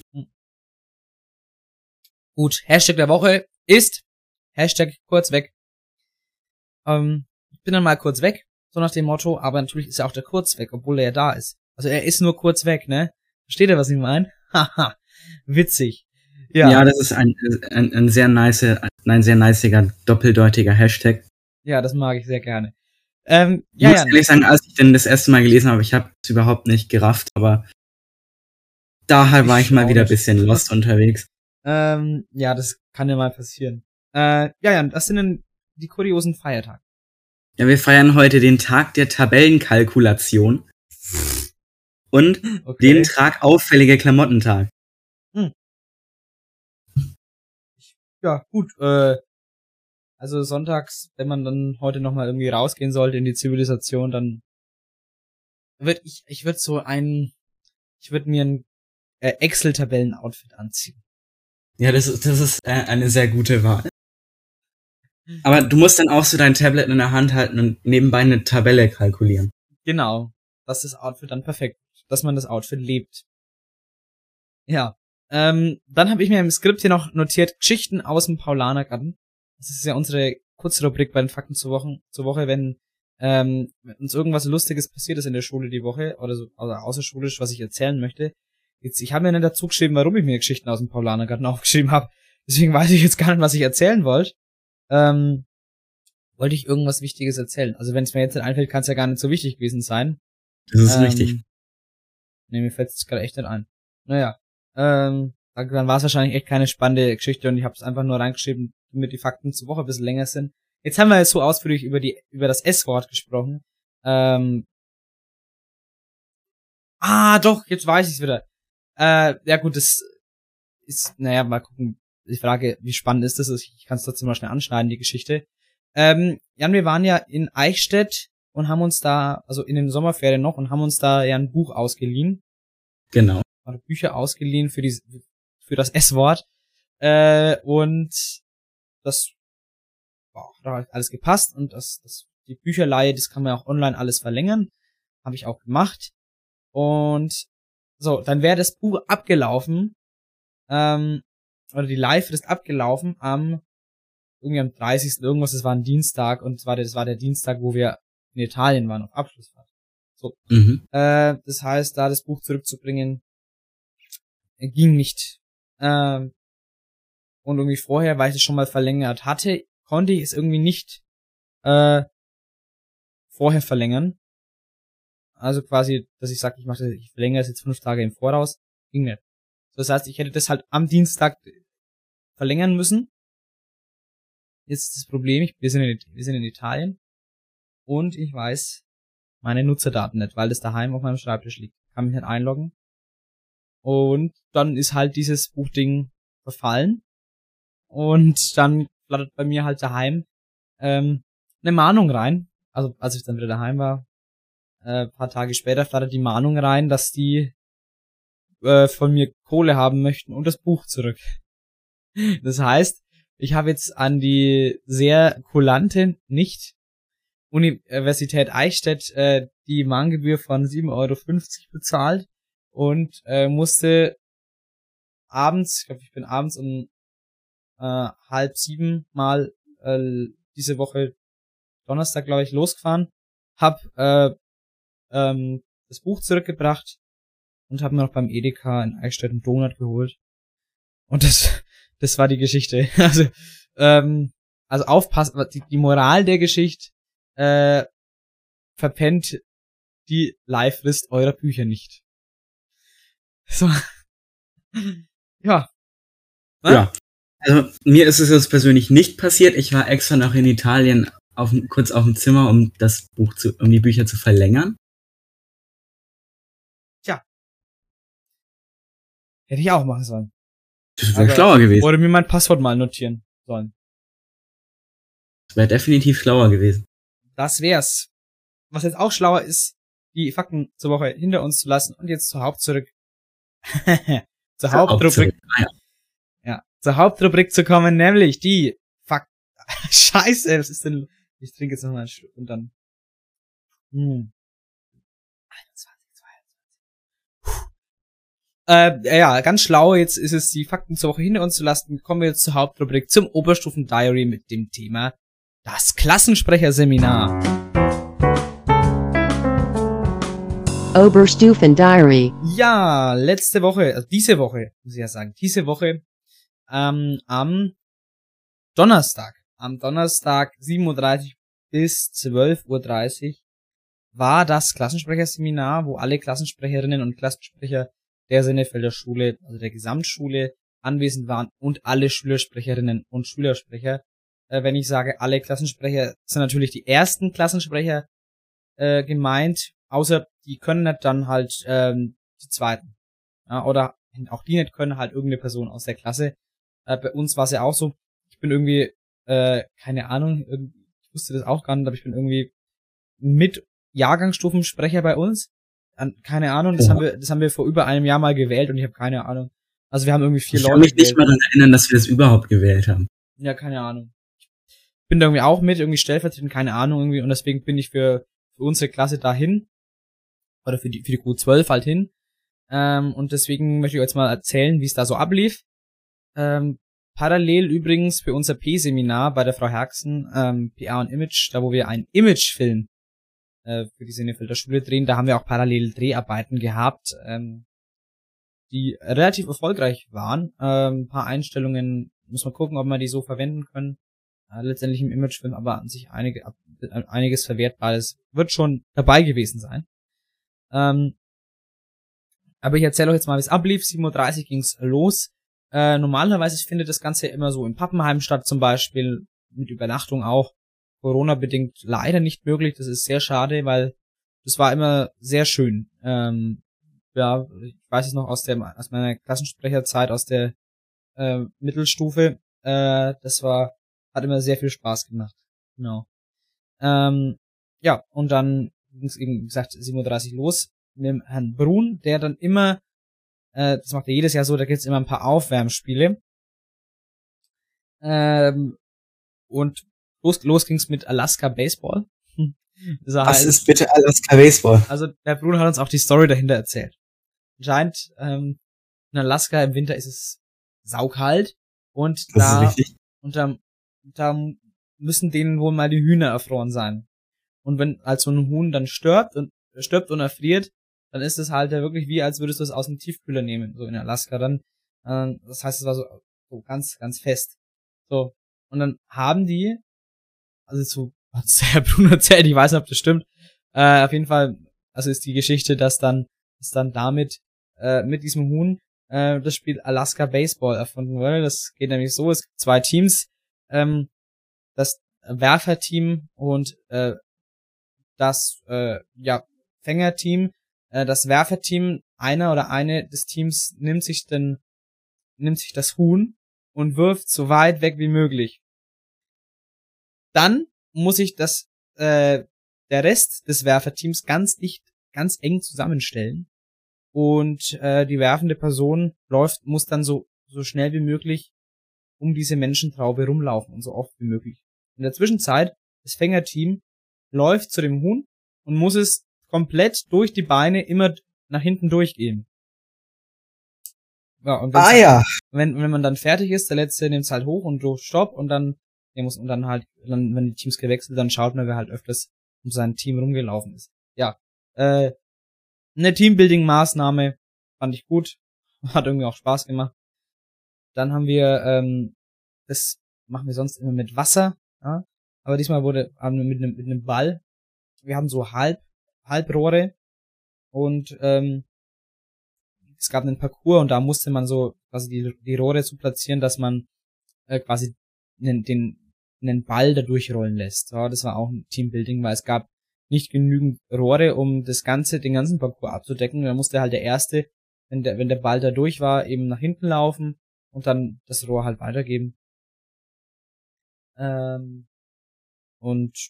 Gut, Hashtag der Woche ist Hashtag kurz weg. Ähm, ich bin dann mal kurz weg, so nach dem Motto, aber natürlich ist ja auch der kurz weg, obwohl er ja da ist. Also er ist nur kurz weg, ne? Versteht ihr, was ich meine? Haha, witzig. Ja. Ja, das ist ein, ein, ein sehr nice, ein sehr niceiger, doppeldeutiger Hashtag. ja, das mag ich sehr gerne. Ähm, Ich ja, muss ja, ehrlich sagen, als ich den das erste Mal gelesen habe, ich habe es überhaupt nicht gerafft, aber daher war Ich ich mal wieder ein bisschen lost unterwegs. ähm, ja, das kann ja mal passieren. Äh, ja, ja, das sind dann die kuriosen Feiertage. Ja, wir feiern heute den Tag der Tabellenkalkulation und Okay. den Tag auffälliger Klamottentag. Ja, gut. Äh, also sonntags, wenn man dann heute noch mal irgendwie rausgehen sollte in die Zivilisation, dann würde ich, ich würde so ein, ich würde mir ein äh, Excel-Tabellen-Outfit anziehen. Ja, das ist, das ist äh, eine sehr gute Wahl. Aber du musst dann auch so dein Tablet in der Hand halten und nebenbei eine Tabelle kalkulieren. Genau, dass das Outfit dann perfekt, ist, dass man das Outfit lebt. Ja. Ähm, dann habe ich mir im Skript hier noch notiert Geschichten aus dem Paulanergarten. Das ist ja unsere Kurzrubrik bei den Fakten zur Woche, zur Woche wenn, ähm, uns irgendwas Lustiges passiert ist in der Schule die Woche oder so oder außerschulisch, was ich erzählen möchte. Jetzt, ich habe mir nicht dazu geschrieben, warum ich mir Geschichten aus dem Paulanergarten aufgeschrieben habe. Deswegen weiß ich jetzt gar nicht, was ich erzählen wollte. Ähm, wollte ich irgendwas Wichtiges erzählen. Also wenn es mir jetzt nicht einfällt, kann es ja gar nicht so wichtig gewesen sein. Das ist Ähm, richtig. Nee, mir fällt es gerade echt nicht ein. Naja, ähm, dann, war es wahrscheinlich echt keine spannende Geschichte und ich habe es einfach nur reingeschrieben, damit die Fakten zur Woche ein bisschen länger sind. Jetzt haben wir jetzt so ausführlich über die über das S-Wort gesprochen. Ähm, ah, doch, jetzt weiß ich's wieder. Äh, ja gut, das ist, naja, mal gucken. Die Frage, wie spannend ist das? Ich kann es trotzdem mal schnell anschneiden, die Geschichte. Ähm, Jan, wir waren ja in Eichstätt und haben uns da, also in den Sommerferien noch, und haben uns da ja ein Buch ausgeliehen Genau. oder Bücher ausgeliehen für die für das S-Wort äh, und das boah, hat auch alles gepasst und das, das die Bücherleihe, das kann man auch online alles verlängern. Habe ich auch gemacht. Und so, dann wäre das Buch abgelaufen, ähm, oder die Leihfrist abgelaufen am irgendwie am 30. irgendwas, das war ein Dienstag und das war der, das war der Dienstag, wo wir in Italien waren auf Abschlussfahrt. So. Mhm. Äh, das heißt, da das Buch zurückzubringen, äh, ging nicht. Ähm, und irgendwie vorher, weil ich es schon mal verlängert hatte, konnte ich es irgendwie nicht äh, vorher verlängern. Also quasi, dass ich sage, ich mache ich verlängere es jetzt fünf Tage im Voraus, ging nicht. Das heißt, ich hätte das halt am Dienstag verlängern müssen. Jetzt ist das Problem, ich, wir, sind in, wir sind in Italien und ich weiß meine Nutzerdaten nicht, weil das daheim auf meinem Schreibtisch liegt. Kann mich nicht einloggen. Und dann ist halt dieses Buchding verfallen. Und dann flattert bei mir halt daheim ähm, eine Mahnung rein. Also als ich dann wieder daheim war, äh, paar Tage später flattert die Mahnung rein, dass die äh, von mir Kohle haben möchten und das Buch zurück. Das heißt, ich habe jetzt an die sehr kulante nicht Universität Eichstätt äh, die Mahngebühr von 7,50 Euro bezahlt und äh, musste abends, ich glaube, ich bin abends um äh, halb sieben mal äh, diese Woche Donnerstag, glaube ich, losgefahren, hab äh, ähm, das Buch zurückgebracht und hab mir noch beim Edeka in Eichstätt einen Donut geholt. Und das, das war die Geschichte. Also, ähm, also aufpassen, die, die Moral der Geschichte, äh, verpennt die Live-List eurer Bücher nicht. So. ja. Ja. Also mir ist es jetzt persönlich nicht passiert. Ich war extra noch in Italien auf, kurz auf dem Zimmer, um das Buch zu, um die Bücher zu verlängern. Hätte ich auch machen sollen. Das wäre schlauer gewesen. Oder mir mein Passwort mal notieren sollen. Das wäre definitiv schlauer gewesen. Das wär's. Was jetzt auch schlauer ist, die Fakten zur Woche hinter uns zu lassen und jetzt zur Haupt zurück. zur Hauptrubrik. Ah, ja. Ja, zur Hauptrubrik zu kommen, nämlich die Fakten. Scheiße, was ist denn? Ich trinke jetzt noch mal einen Schluck und dann. Hm. 21, 22. Äh, ja, ganz schlau. Jetzt ist es, die Fakten zur Woche hinter uns zu lassen. Kommen wir jetzt zur Hauptrubrik zum Oberstufen-Diary mit dem Thema das Klassensprecherseminar. Oberstufen Diary. Ja, letzte Woche, also diese Woche, muss ich ja sagen, diese Woche, ähm, am Donnerstag, am Donnerstag 7.30 Uhr bis 12.30 Uhr war das Klassensprecherseminar, wo alle Klassensprecherinnen und Klassensprecher der Sennefelder Schule, also der Gesamtschule, anwesend waren und alle Schülersprecherinnen und Schülersprecher. Äh, wenn ich sage alle Klassensprecher, sind natürlich die ersten Klassensprecher äh, gemeint, außer die können nicht dann halt ähm, die zweiten. Ja, oder auch die nicht können halt irgendeine Person aus der Klasse. Äh, bei uns war es ja auch so, ich bin irgendwie, äh, keine Ahnung, ich wusste das auch gar nicht, aber ich bin irgendwie mit Jahrgangsstufensprecher bei uns. An, keine Ahnung, das Ja. haben wir, das haben wir vor über einem Jahr mal gewählt und ich habe keine Ahnung. Also wir haben irgendwie vier Ich Leute kann mich gewählt. nicht mal daran erinnern, dass wir das überhaupt gewählt haben. Ja, keine Ahnung. Ich bin da irgendwie auch mit, irgendwie stellvertretend, keine Ahnung irgendwie, und deswegen bin ich für, für unsere Klasse dahin. Oder für die, für die Q12 halt hin. Ähm, und deswegen möchte ich euch jetzt mal erzählen, wie es da so ablief. Ähm, parallel übrigens für unser P-Seminar bei der Frau Herxen, ähm, PA und Image, da wo wir einen Imagefilm äh, für die Sinnefelder Schule drehen, da haben wir auch parallel Dreharbeiten gehabt, ähm, die relativ erfolgreich waren. Ähm, ein paar Einstellungen, muss man gucken, ob wir die so verwenden können. Äh, letztendlich im Imagefilm, aber an sich einige, äh, einiges Verwertbares wird schon dabei gewesen sein. Ähm, aber ich erzähle euch jetzt mal, wie es ablief. 7.30 Uhr ging's los. Äh, normalerweise findet das Ganze immer so in Pappenheim statt, zum Beispiel mit Übernachtung auch. Corona-bedingt leider nicht möglich. Das ist sehr schade, weil das war immer sehr schön. Ähm, ja, ich weiß es noch aus der aus meiner Klassensprecherzeit aus der äh, Mittelstufe. Äh, das war hat immer sehr viel Spaß gemacht. Genau. Ähm, ja, und dann ging es eben, wie gesagt, 7.30 Uhr los mit dem Herrn Brun, der dann immer, äh, das macht er jedes Jahr so, da gibt's immer ein paar Aufwärmspiele. Ähm, und los, los ging's mit Alaska Baseball. Das Was halt, ist bitte Alaska Baseball? Also der Bruno hat uns auch die Story dahinter erzählt. Anscheinend ähm, in Alaska im Winter ist es saukalt und das da und da, da müssen denen wohl mal die Hühner erfroren sein. Und wenn als so ein Huhn dann stirbt und stirbt und erfriert, dann ist es halt ja wirklich wie, als würdest du es aus dem Tiefkühler nehmen, so in Alaska dann. Äh, das heißt, es war so, so ganz, ganz fest. So. Und dann haben die, also so hat der Bruno erzählt, ich weiß nicht, ob das stimmt. Äh, auf jeden Fall, also ist die Geschichte, dass dann, dass dann damit, äh, mit diesem Huhn, äh, das Spiel Alaska Baseball erfunden wurde. Das geht nämlich so, es gibt zwei Teams, ähm, das Werferteam und äh, das äh, ja, Fängerteam. Äh, das Werferteam, einer oder eine des Teams nimmt sich den, nimmt sich das Huhn und wirft so weit weg wie möglich. Dann muss ich das, äh, der Rest des Werferteams ganz dicht, ganz eng zusammenstellen. Und äh, die werfende Person läuft, muss dann so, so schnell wie möglich um diese Menschentraube rumlaufen und so oft wie möglich. In der Zwischenzeit, das Fängerteam läuft zu dem Huhn und muss es komplett durch die Beine immer nach hinten durchgehen. Ja, und ah ja. Wenn, wenn man dann fertig ist, der letzte nimmt es halt hoch und durch Stopp und dann der muss und dann halt, dann, wenn die Teams gewechselt, dann schaut man, wer halt öfters um sein Team rumgelaufen ist. Ja. Äh, eine Teambuilding-Maßnahme fand ich gut. Hat irgendwie auch Spaß gemacht. Dann haben wir, ähm, das machen wir sonst immer mit Wasser, ja. Aber diesmal wurde haben wir mit einem mit einem Ball. Wir haben so halb Halbrohre und ähm, es gab einen Parcours und da musste man so quasi die, die Rohre so platzieren, dass man äh, quasi den, den einen Ball da durchrollen lässt. Ja, das war auch ein Teambuilding, weil es gab nicht genügend Rohre, um das ganze, den ganzen Parcours abzudecken. Da musste halt der erste, wenn der, wenn der Ball da durch war, eben nach hinten laufen und dann das Rohr halt weitergeben. Ähm, und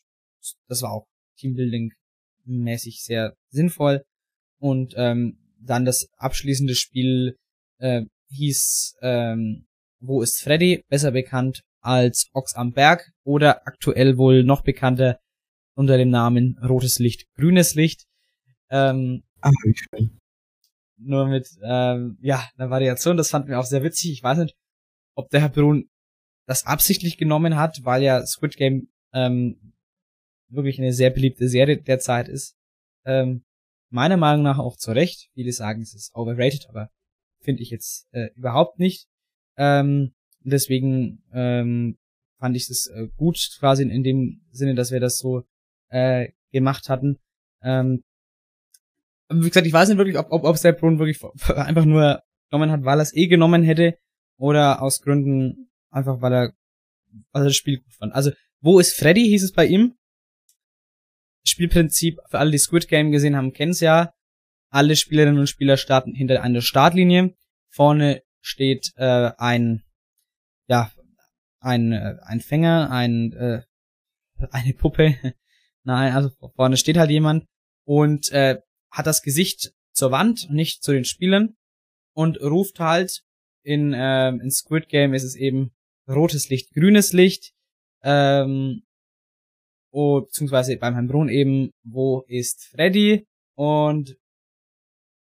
das war auch Teambuilding mäßig sehr sinnvoll. Und ähm, dann das abschließende Spiel äh, hieß ähm, Wo ist Freddy? Besser bekannt als Ochs am Berg oder aktuell wohl noch bekannter unter dem Namen Rotes Licht, Grünes Licht. Ähm, ah, wie schön. Nur mit ähm, ja einer Variation, das fand mir auch sehr witzig. Ich weiß nicht, ob der Herr Brun das absichtlich genommen hat, weil ja Squid Game ähm, wirklich eine sehr beliebte Serie derzeit ist. Ähm, meiner Meinung nach auch zu Recht. Viele sagen, es ist overrated, aber finde ich jetzt äh, überhaupt nicht. Ähm, deswegen ähm, fand ich es äh, gut, quasi in, dem Sinne, dass wir das so äh, gemacht hatten. Ähm, wie gesagt, ich weiß nicht wirklich, ob, ob, ob Sepp Brun wirklich einfach nur genommen hat, weil er es eh genommen hätte, oder aus Gründen einfach, weil er, weil er das Spiel gut fand. Also, wo ist Freddy, hieß es bei ihm. Spielprinzip, für alle, die Squid Game gesehen haben, kennen es ja. Alle Spielerinnen und Spieler starten hinter einer Startlinie. Vorne steht äh, ein ja, ein, äh, ein Fänger, ein, äh, eine Puppe. Nein, also vorne steht halt jemand und äh, hat das Gesicht zur Wand, nicht zu den Spielern und ruft halt in, äh, in Squid Game ist es eben rotes Licht, grünes Licht, ähm, oh, beziehungsweise beim Herrn Brun eben, wo ist Freddy? Und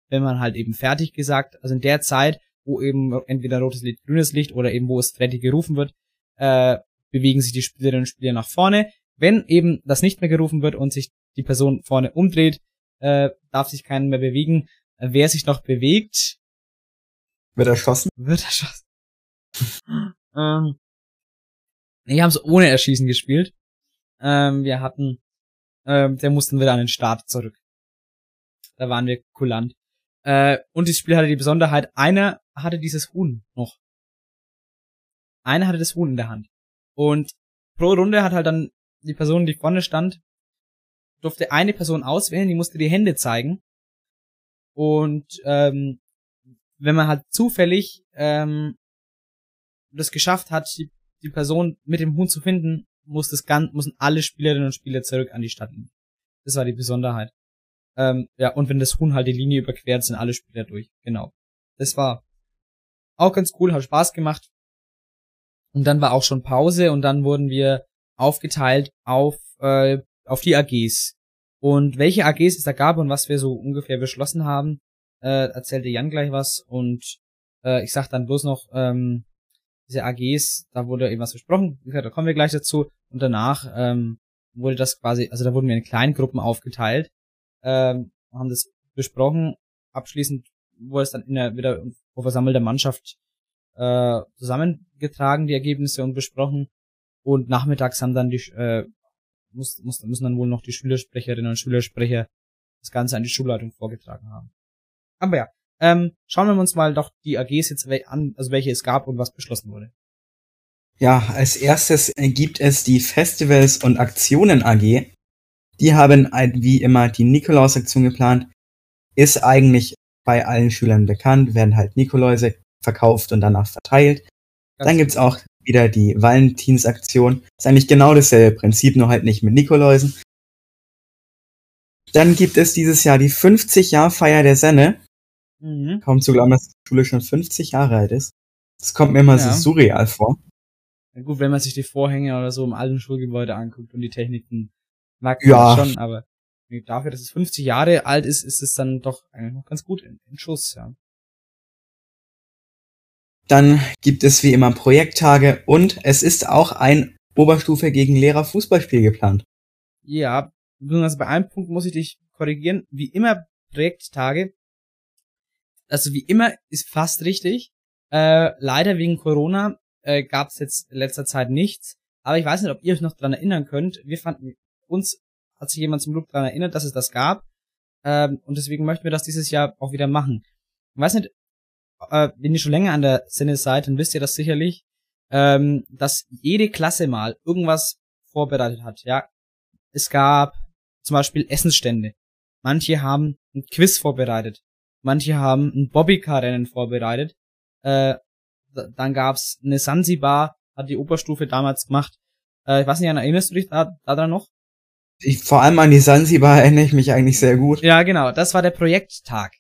wenn man halt eben fertig gesagt, also in der Zeit wo eben entweder rotes Licht, grünes Licht oder eben wo es fertig gerufen wird, äh, bewegen sich die Spielerinnen und Spieler nach vorne. Wenn eben das nicht mehr gerufen wird und sich die Person vorne umdreht, äh, darf sich keiner mehr bewegen. Wer sich noch bewegt, wird erschossen. Wird erschossen. ähm, wir haben es ohne Erschießen gespielt. Ähm, wir hatten, ähm, der mussten wieder an den Start zurück. Da waren wir kulant. Äh, und das Spiel hatte die Besonderheit, einer hatte dieses Huhn noch. Einer hatte das Huhn in der Hand. Und pro Runde hat halt dann die Person, die vorne stand, durfte eine Person auswählen, die musste die Hände zeigen. Und ähm, wenn man halt zufällig ähm, das geschafft hat, die, die Person mit dem Huhn zu finden, muss das ganz, müssen alle Spielerinnen und Spieler zurück an die Stadt. Das war die Besonderheit. Ähm, ja, und wenn das Huhn halt die Linie überquert, sind alle Spieler durch. Genau. Das war auch ganz cool, hat Spaß gemacht. Und dann war auch schon Pause und dann wurden wir aufgeteilt auf, äh, auf die AGs. Und welche AGs es da gab und was wir so ungefähr beschlossen haben, äh, erzählte Jan gleich was. Und äh, ich sag dann bloß noch, ähm, diese AGs, da wurde eben was besprochen, da kommen wir gleich dazu. Und danach ähm, wurde das quasi, also da wurden wir in Kleingruppen aufgeteilt, ähm, haben das besprochen. Abschließend wurde es dann in der wieder vor versammelter Mannschaft äh, zusammengetragen, die Ergebnisse und besprochen. Und nachmittags haben dann die äh, muss, muss, müssen dann wohl noch die Schülersprecherinnen und Schülersprecher das Ganze an die Schulleitung vorgetragen haben. Aber ja, ähm, schauen wir uns mal doch die AGs jetzt an, also welche es gab und was beschlossen wurde. Ja, als erstes gibt es die Festivals und Aktionen AG. Die haben wie immer die Nikolaus-Aktion geplant. Ist eigentlich bei allen Schülern bekannt, werden halt Nikoläuse verkauft und danach verteilt. Ganz Dann gibt's auch wieder die Valentinsaktion. Ist eigentlich genau dasselbe Prinzip, nur halt nicht mit Nikoläusen. Dann gibt es dieses Jahr die 50-Jahr-Feier der Senne. Mhm. Kaum zu glauben, dass die Schule schon 50 Jahre alt ist. Das kommt mir immer ja. so surreal vor. Ja, gut, wenn man sich die Vorhänge oder so im alten Schulgebäude anguckt und die Techniken, mag ja. schon, aber dafür, dass es 50 Jahre alt ist, ist es dann doch eigentlich noch ganz gut in, in Schuss, ja. Dann gibt es wie immer Projekttage und es ist auch ein Oberstufe gegen Lehrer Fußballspiel geplant. Ja, also bei einem Punkt muss ich dich korrigieren. Wie immer Projekttage. Also wie immer ist fast richtig. Äh, leider wegen Corona äh, gab es jetzt in letzter Zeit nichts. Aber ich weiß nicht, ob ihr euch noch dran erinnern könnt. Wir fanden, uns hat sich jemand zum Glück dran erinnert, dass es das gab. Ähm, und deswegen möchten wir das dieses Jahr auch wieder machen. Ich weiß nicht, äh, wenn ihr schon länger an der Sinne seid, dann wisst ihr das sicherlich, ähm, dass jede Klasse mal irgendwas vorbereitet hat. Ja, es gab zum Beispiel Essensstände. Manche haben ein Quiz vorbereitet. Manche haben ein Bobbycar-Rennen vorbereitet. Äh, dann gab's eine Sansibar, hat die Oberstufe damals gemacht. Äh, ich weiß nicht, erinnerst du dich da, daran noch? Ich, vor allem an die Sansibar erinnere ich mich eigentlich sehr gut. Ja, genau. Das war der Projekttag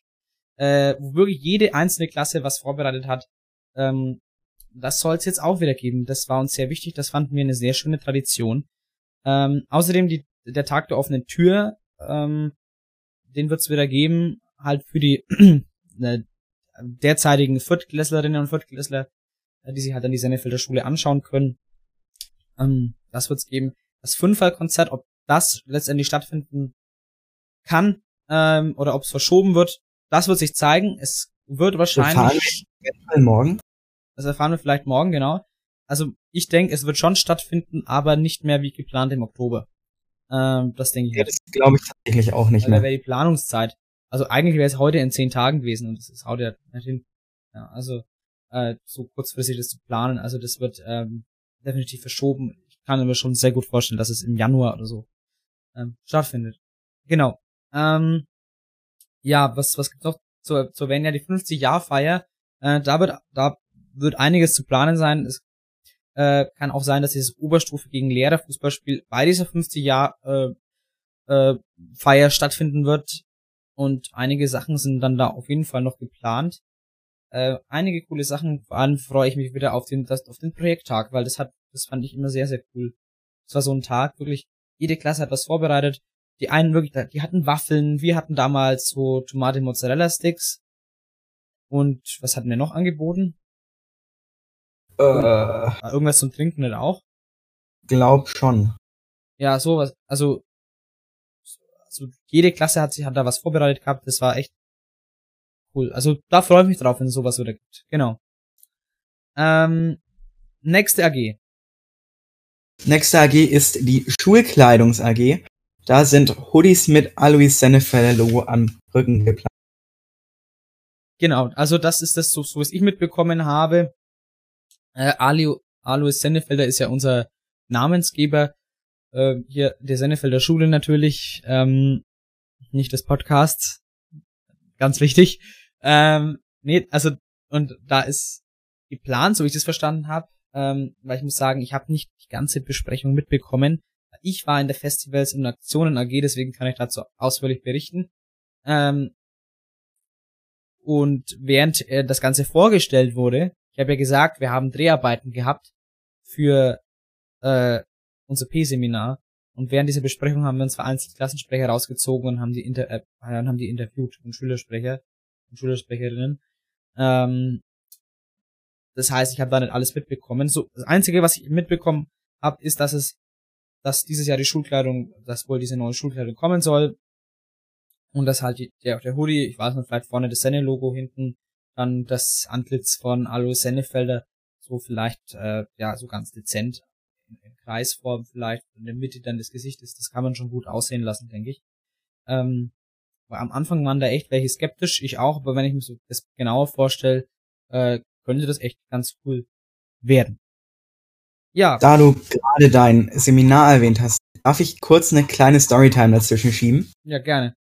äh, wo wirklich jede einzelne Klasse was vorbereitet hat. Ähm, das soll es jetzt auch wieder geben. Das war uns sehr wichtig. Das fanden wir eine sehr schöne Tradition. Ähm, außerdem die, der Tag der offenen Tür, ähm, den wird es wieder geben, halt für die äh, derzeitigen Viertklässlerinnen und Viertklässler, äh, die sich halt an die Sennefelder Schule anschauen können. Ähm, das wird es geben. Das Fünferkonzert, ob das letztendlich stattfinden kann ähm, oder ob es verschoben wird, das wird sich zeigen. Es wird wahrscheinlich. Das erfahren wir morgen. Das erfahren wir vielleicht morgen, genau. Also ich denke, es wird schon stattfinden, aber nicht mehr wie geplant im Oktober. Ähm, das denke ich. Ja, das glaube ich tatsächlich auch nicht Weil mehr. wäre die Planungszeit. Also eigentlich wäre es heute in zehn Tagen gewesen und das ist heute nicht hin. Ja, also äh, so kurzfristig das zu planen. Also das wird ähm, definitiv verschoben. Ich kann mir schon sehr gut vorstellen, dass es im Januar oder so ähm, stattfindet. Genau. Ähm, ja, was, was gibt's noch zu, zu erwähnen? Ja, die 50-Jahr-Feier, äh, da wird, da wird einiges zu planen sein. Es äh, kann auch sein, dass dieses Oberstufe gegen Lehrerfußballspiel bei dieser 50-Jahr äh, äh, stattfinden wird. Und einige Sachen sind dann da auf jeden Fall noch geplant. Äh, einige coole Sachen, vor allem freue ich mich wieder auf den, das, auf den Projekttag, weil das hat, das fand ich immer sehr, sehr cool. Es war so ein Tag, wirklich, jede Klasse hat was vorbereitet, die einen wirklich, die hatten Waffeln, wir hatten damals so Tomate Mozzarella Sticks. Und was hatten wir noch angeboten? Äh, irgendwas zum Trinken nicht auch? Glaub schon. Ja, sowas, also, also jede Klasse hat sich hat da was vorbereitet gehabt, das war echt cool. Also da freue ich mich drauf, wenn es sowas wieder gibt. Genau. Ähm, nächste AG. Nächste AG ist die Schulkleidungs AG. Da sind Hoodies mit Alois Sennefelder Logo am Rücken geplant. Genau, also das ist das, so, so was ich mitbekommen habe. Äh, Alio, Alois Sennefelder ist ja unser Namensgeber. Äh, hier der Sennefelder Schule natürlich, ähm, nicht des Podcasts. Ganz wichtig. Ähm, nee, also, und da ist geplant, so wie ich das verstanden habe, ähm, weil ich muss sagen, ich habe nicht die ganze Besprechung mitbekommen. Ich war in der Festivals und Aktionen AG, deswegen kann ich dazu ausführlich berichten. Ähm, und während äh, das Ganze vorgestellt wurde, ich habe ja gesagt, wir haben Dreharbeiten gehabt für äh, unser P-Seminar. Und während dieser Besprechung haben wir uns vereinzelt Klassensprecher rausgezogen und haben die, inter äh, haben die interviewt und Schülersprecher und Schülersprecherinnen. Ähm, das heißt, ich habe da nicht alles mitbekommen. So, das Einzige, was ich mitbekommen habe, ist, dass es, dass dieses Jahr die Schulkleidung, dass wohl diese neue Schulkleidung kommen soll. Und dass halt der, der Hoodie, ich weiß nicht, vielleicht vorne das Senne-Logo hinten, dann das Antlitz von Alo Sennefelder, so vielleicht, äh, ja, so ganz dezent in Kreisform vielleicht, in der Mitte dann das Gesicht ist, das kann man schon gut aussehen lassen, denke ich. Ähm, am Anfang waren da echt welche skeptisch, ich auch, aber wenn ich mir so das genauer vorstelle, äh, könnte das echt ganz cool werden. Ja. Da du gerade dein Seminar erwähnt hast, darf ich kurz eine kleine Storytime dazwischen schieben? Ja, gerne.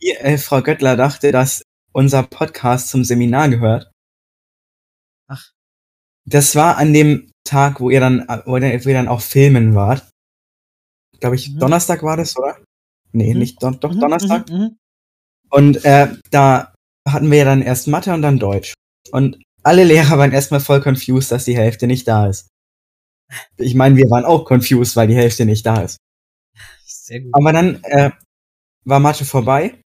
Die, äh, Frau Göttler dachte, dass unser Podcast zum Seminar gehört. Ach. Das war an dem Tag, wo ihr dann, wo ihr dann auch filmen wart. Glaube ich, mhm. Donnerstag war das, oder? Nee, mhm. nicht don doch mhm. Donnerstag. Mhm. mhm. Und äh, da hatten wir ja dann erst Mathe und dann Deutsch. Und alle Lehrer waren erstmal voll confused, dass die Hälfte nicht da ist. Ich meine, wir waren auch confused, weil die Hälfte nicht da ist. Sehr gut. Aber dann äh, war Mathe vorbei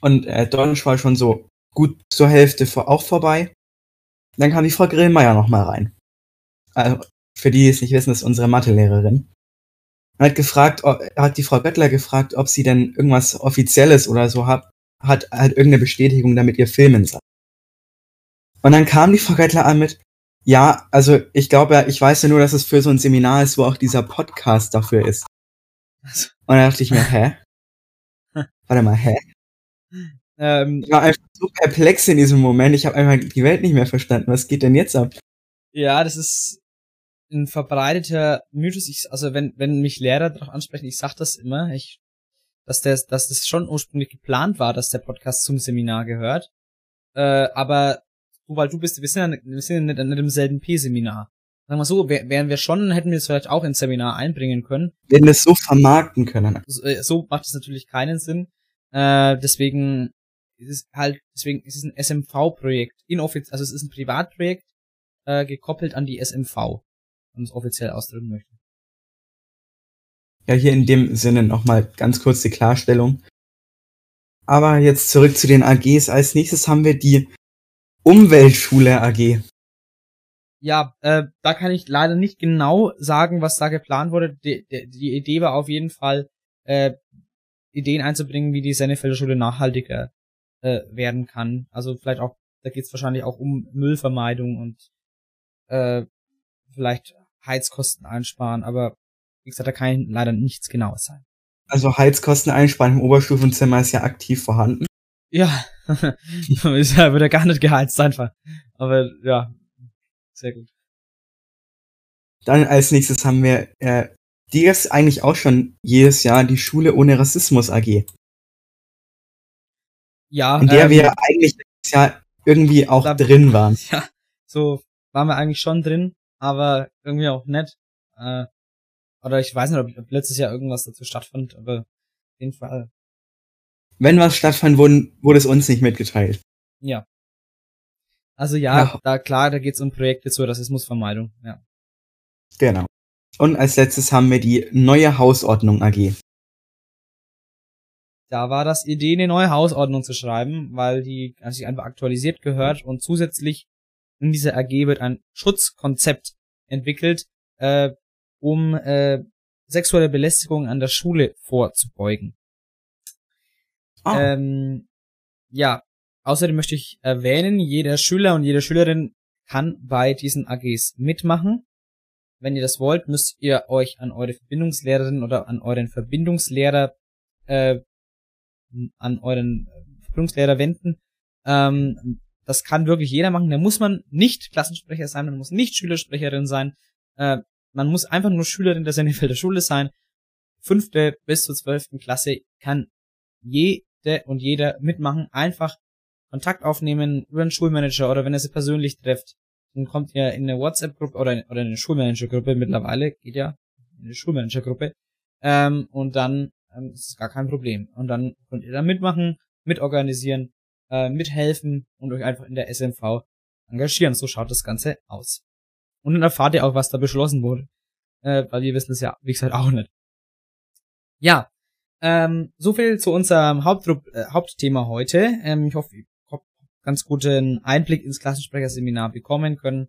und äh, Deutsch war schon so gut zur Hälfte vor, auch vorbei. Dann kam die Frau Grillmeier noch mal rein. Also, für die, die es nicht wissen, ist unsere Mathelehrerin. Und hat gefragt, hat die Frau Göttler gefragt, ob sie denn irgendwas Offizielles oder so hat, hat halt irgendeine Bestätigung, damit ihr filmen sagt. Und dann kam die Frau Göttler an mit, ja, also ich glaube ich weiß ja nur, dass es für so ein Seminar ist, wo auch dieser Podcast dafür ist. Und dann dachte ich mir, hä? Warte mal, hä? Ähm, ich war einfach so perplex in diesem Moment. Ich habe einfach die Welt nicht mehr verstanden. Was geht denn jetzt ab? Ja, das ist ein verbreiteter Mythos. Ich, also wenn, wenn mich Lehrer darauf ansprechen, ich sag das immer, ich, dass der, dass das schon ursprünglich geplant war, dass der Podcast zum Seminar gehört. Äh, aber du, weil du bist, wir sind ja, wir sind ja nicht, nicht im selben P-Seminar. Sagen wir so, wären wir schon, hätten wir es vielleicht auch ins Seminar einbringen können. Wir hätten es so vermarkten können. So, äh, so macht es natürlich keinen Sinn. Äh, deswegen ist es halt, deswegen ist es ein SMV-Projekt. Inoffiziell, also es ist ein Privatprojekt, äh, gekoppelt an die SMV, wenn es offiziell ausdrücken möchte. Ja, hier in dem Sinne nochmal ganz kurz die Klarstellung. Aber jetzt zurück zu den AGs. Als nächstes haben wir die Umweltschule AG. Ja, äh, da kann ich leider nicht genau sagen, was da geplant wurde. Die, die, Idee war auf jeden Fall, äh, Ideen einzubringen, wie die Sennefelder Schule nachhaltiger äh, werden kann. Also vielleicht auch, da geht es wahrscheinlich auch um Müllvermeidung und äh, vielleicht Heizkosten einsparen, aber wie gesagt, da kann leider nichts genaues sein. Also Heizkosten einsparen im Oberstufenzimmer ist ja aktiv vorhanden. Ja, ist ja wieder gar nicht geheizt einfach. Aber ja, sehr gut. Dann als nächstes haben wir, äh, die ist eigentlich auch schon jedes Jahr die Schule ohne Rassismus AG. Ja. In der ähm, wir eigentlich ja irgendwie auch da, drin waren. Ja, so waren wir eigentlich schon drin, aber irgendwie auch nett. Äh, oder ich weiß nicht, ob, ob letztes Jahr irgendwas dazu stattfand, aber auf jeden Fall. Wenn was stattfand, wurde, wurde es uns nicht mitgeteilt. Ja. Also ja, ja. da klar, da geht's um Projekte zur Rassismusvermeidung, ja. Genau. Und als letztes haben wir die neue Hausordnung AG. Da war das Idee, eine neue Hausordnung zu schreiben, weil die sich einfach aktualisiert gehört und zusätzlich in dieser AG wird ein Schutzkonzept entwickelt, äh, um äh, sexuelle Belästigung an der Schule vorzubeugen. Oh. Ähm, ja, außerdem möchte ich erwähnen, jeder Schüler und jede Schülerin kann bei diesen AGs mitmachen. Wenn ihr das wollt, müsst ihr euch an eure Verbindungslehrerin oder an euren Verbindungslehrer äh, an euren Verbindungslehrer wenden. Ähm, das kann wirklich jeder machen. Da muss man nicht Klassensprecher sein, man muss nicht Schülersprecherin sein. Äh, man muss einfach nur Schülerin der Sennefelder Schule sein. Fünfte bis zur zwölften Klasse kann jede und jeder mitmachen. Einfach Kontakt aufnehmen über einen Schulmanager oder wenn ihr sie persönlich trefft. Dann kommt ihr in eine WhatsApp-Gruppe oder, oder in eine Schulmanager-Gruppe mittlerweile, geht ja, in eine Schulmanager-Gruppe. Ähm, und dann ähm, ist gar kein Problem. Und dann könnt ihr da mitmachen, mitorganisieren äh, mithelfen und euch einfach in der SMV engagieren. So schaut das Ganze aus. Und dann erfahrt ihr auch, was da beschlossen wurde. äh, weil wir wissen es ja, wie gesagt, auch nicht. Ja, ähm, so viel zu unserem Hauptrup äh, Hauptthema heute. Ähm, ich hoffe, ihr habt ganz guten Einblick ins Klassensprecherseminar bekommen können.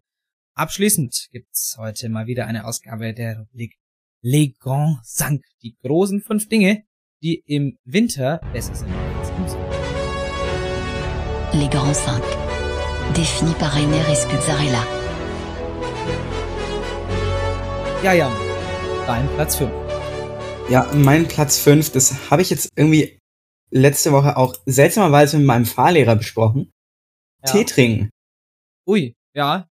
Abschließend gibt's heute mal wieder eine Ausgabe der Rubrik Les Grands Cinq, die großen fünf Dinge, die im Winter besser sind als im Sommer. Les Grands Cinq, définis par Rainer Escuzzarella. Ja, Jan, dein Platz 5. Ja, mein Platz 5, das habe ich jetzt irgendwie letzte Woche auch seltsamerweise mit meinem Fahrlehrer besprochen. Ja. Tee trinken. Ui, ja,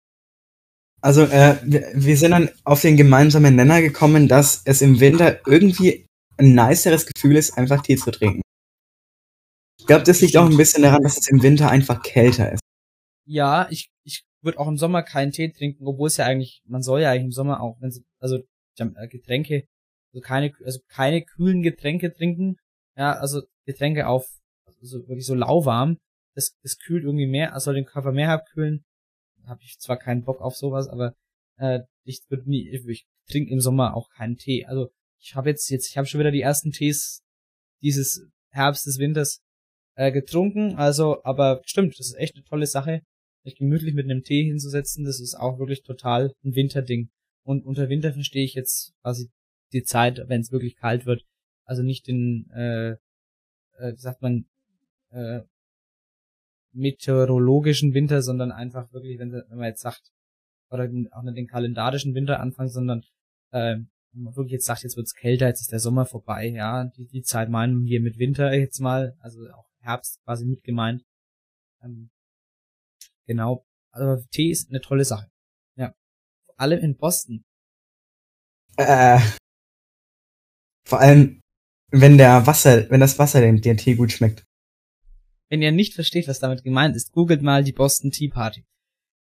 Also äh, wir, sind dann auf den gemeinsamen Nenner gekommen, dass es im Winter irgendwie ein niceres Gefühl ist, einfach Tee zu trinken. Ich glaube, das liegt auch ein bisschen daran, dass es im Winter einfach kälter ist. ja, ich, ich würde auch im Sommer keinen Tee trinken, obwohl es ja eigentlich, man soll ja eigentlich im Sommer auch, wenn also äh, Getränke, also keine, also keine kühlen Getränke trinken, ja, also Getränke auf, also wirklich so lauwarm, das, das kühlt irgendwie mehr, also soll den Körper mehr abkühlen. Habe ich zwar keinen Bock auf sowas, aber äh, ich würde nie, ich, ich trinke im Sommer auch keinen Tee. Also ich habe jetzt jetzt, ich habe schon wieder die ersten Tees dieses Herbstes, Winters äh, getrunken. Also, aber stimmt, das ist echt eine tolle Sache, sich gemütlich mit einem Tee hinzusetzen. Das ist auch wirklich total ein Winterding. Und unter Winter verstehe ich jetzt quasi die Zeit, wenn es wirklich kalt wird. Also nicht den, äh, äh, wie sagt man, äh, meteorologischen Winter, sondern einfach wirklich, wenn, wenn man jetzt sagt, oder auch nicht den kalendarischen Winter anfangen, sondern äh, wenn man wirklich jetzt sagt, jetzt wird's kälter, jetzt ist der Sommer vorbei, ja, die, die Zeit meinen wir mit Winter jetzt mal, also auch Herbst quasi mit gemeint. Ähm, genau, also Tee ist eine tolle Sache. Ja, vor allem in Boston. Äh, vor allem, wenn der Wasser, wenn das Wasser den, den Tee gut schmeckt. Wenn ihr nicht versteht, was damit gemeint ist, googelt mal die Boston Tea Party.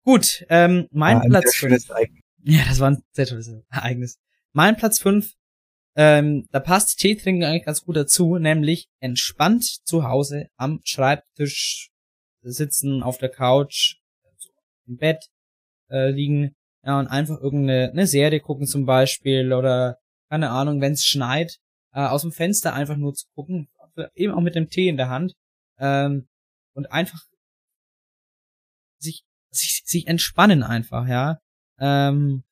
Gut, ähm, mein Ja, Platz sehr fünf. schönes Ereignis. Ja, das war ein sehr tolles Ereignis. Mein Platz 5, ähm, da passt Tee trinken eigentlich ganz gut dazu, nämlich entspannt zu Hause am Schreibtisch sitzen, auf der Couch, also im Bett äh, liegen, ja, und einfach irgendeine eine Serie gucken zum Beispiel oder keine Ahnung, wenn es schneit, äh, aus dem Fenster einfach nur zu gucken, eben auch mit dem Tee in der Hand ähm, und einfach sich, sich, sich entspannen einfach, ja. Ähm,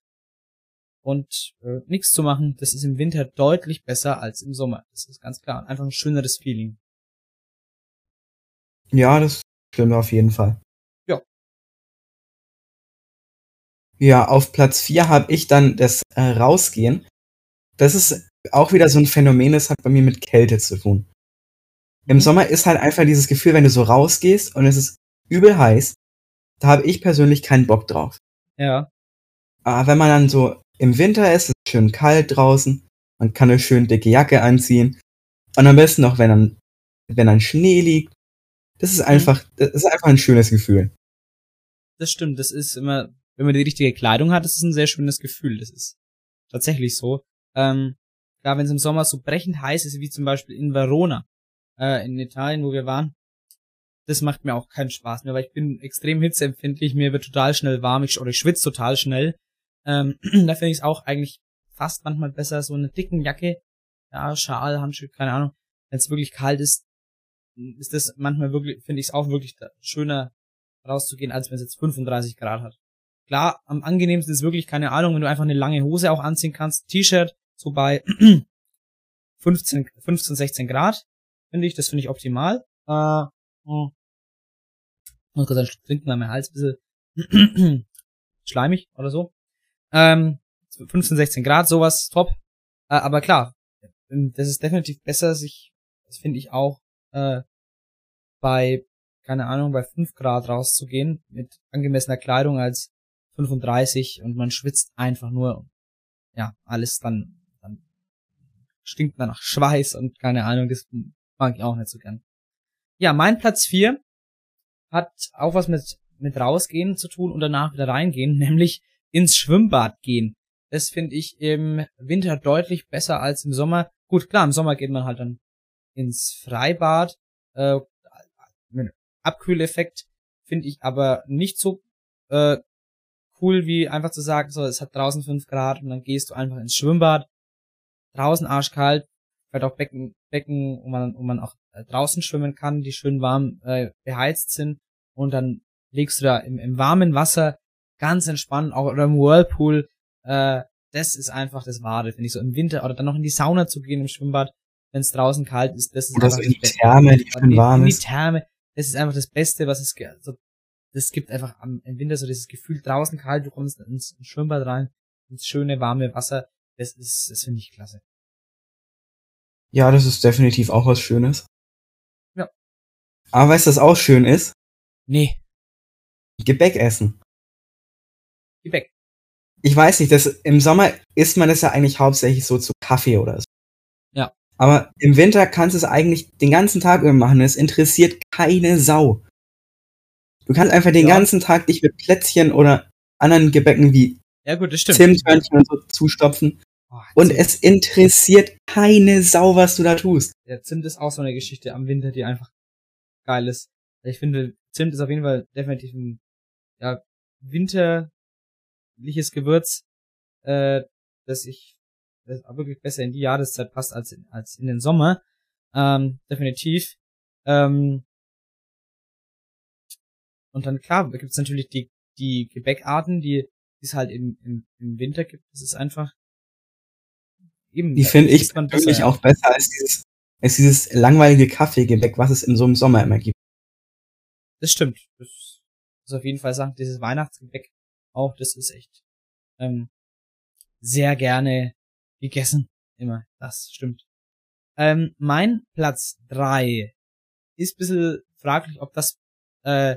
und äh, nichts zu machen, das ist im Winter deutlich besser als im Sommer. Das ist ganz klar. Einfach ein schöneres Feeling. Ja, das stimmt auf jeden Fall. Ja. Ja, auf Platz 4 habe ich dann das äh, Rausgehen. Das ist auch wieder so ein Phänomen, das hat bei mir mit Kälte zu tun. Im Mhm. Sommer ist halt einfach dieses Gefühl, wenn du so rausgehst und es ist übel heiß, da habe ich persönlich keinen Bock drauf. Ja. Aber wenn man dann so im Winter ist, es ist schön kalt draußen, man kann eine schön dicke Jacke anziehen und am besten noch, wenn dann, wenn dann Schnee liegt. Das ist einfach, das ist einfach ein schönes Gefühl. Das stimmt. Das ist immer, wenn man die richtige Kleidung hat, das ist ein sehr schönes Gefühl. Das ist tatsächlich so. Ähm, klar, wenn es im Sommer so brechend heiß ist, wie zum Beispiel in Verona, äh, in Italien, wo wir waren, das macht mir auch keinen Spaß mehr, weil ich bin extrem hitzeempfindlich, mir wird total schnell warm, ich, oder ich schwitze total schnell. Ähm, da finde ich es auch eigentlich fast manchmal besser, so eine dicken Jacke, ja, Schal, Handschuhe, keine Ahnung. Wenn es wirklich kalt ist, ist das manchmal wirklich, finde ich es auch wirklich da- schöner rauszugehen, als wenn es jetzt 35 Grad hat. Klar, am angenehmsten ist wirklich, keine Ahnung, wenn du einfach eine lange Hose auch anziehen kannst, T-Shirt, so bei 15, 15, 16 Grad, finde ich, das finde ich optimal. Äh, hm. muss kurz einen Schluck trinken, weil mein Hals ein bisschen schleimig oder so. Ähm, 15, 16 Grad, sowas, top. Äh, aber klar, ähm, das ist definitiv besser, sich, das finde ich auch, äh, bei, keine Ahnung, bei 5 Grad rauszugehen mit angemessener Kleidung als 35 und man schwitzt einfach nur. Ja, alles dann stinkt man nach Schweiß und keine Ahnung, das mag ich auch nicht so gern. Ja, mein Platz 4 hat auch was mit, mit rausgehen zu tun und danach wieder reingehen, nämlich ins Schwimmbad gehen. Das finde ich im Winter deutlich besser als im Sommer. Gut, klar, im Sommer geht man halt dann ins Freibad. Äh, Abkühleffekt finde ich aber nicht so äh, cool, wie einfach zu sagen, so, es hat draußen fünf Grad und dann gehst du einfach ins Schwimmbad. Draußen arschkalt, vielleicht auch Becken, Becken, wo man, wo man auch äh, draußen schwimmen kann, die schön warm äh, beheizt sind. Und dann legst du da im, im warmen Wasser ganz entspannt, auch oder im Whirlpool. Äh, das ist einfach das Wahre, finde ich so im Winter oder dann noch in die Sauna zu gehen im Schwimmbad, wenn es draußen kalt ist. Das ist Oder einfach so in die das Beste. Therme, die schön in- warm in die. Therme. Das ist einfach das Beste, was es gibt. Also, das gibt einfach am, im Winter so dieses Gefühl draußen kalt, du kommst ins, ins Schwimmbad rein, ins schöne warme Wasser. Das ist, das finde ich klasse. Ja, das ist definitiv auch was Schönes. Ja. Aber weißt du, was auch schön ist? Nee, Gebäck essen. Gebäck. Ich weiß nicht, das, im Sommer isst man das ja eigentlich hauptsächlich so zu Kaffee oder so. Ja. Aber im Winter kannst du es eigentlich den ganzen Tag über machen. Es interessiert keine Sau. Du kannst einfach den Ja. ganzen Tag dich mit Plätzchen oder anderen Gebäcken wie Ja gut, das stimmt. Zimthörnchen und so zustopfen. Oh, Und es interessiert keine Sau, was du da tust. Der Zimt ist auch so eine Geschichte am Winter, die einfach geil ist. Ich finde, Zimt ist auf jeden Fall definitiv ein ja, winterliches Gewürz, äh, das ich das auch wirklich besser in die Jahreszeit passt als in, als in den Sommer. Ähm, definitiv. Ähm, und dann klar, da gibt's natürlich die, die Gebäckarten, die die es halt im, im, im Winter gibt. Das ist einfach eben. Die finde ich persönlich auch besser als dieses, als dieses langweilige Kaffeegebäck, was es in so einem Sommer immer gibt. Das stimmt. Das ist auf jeden Fall sagen, dieses Weihnachtsgebäck auch, das ist echt ähm, sehr gerne gegessen. Immer. Das stimmt. Ähm, mein Platz drei ist ein bisschen fraglich, ob das, äh,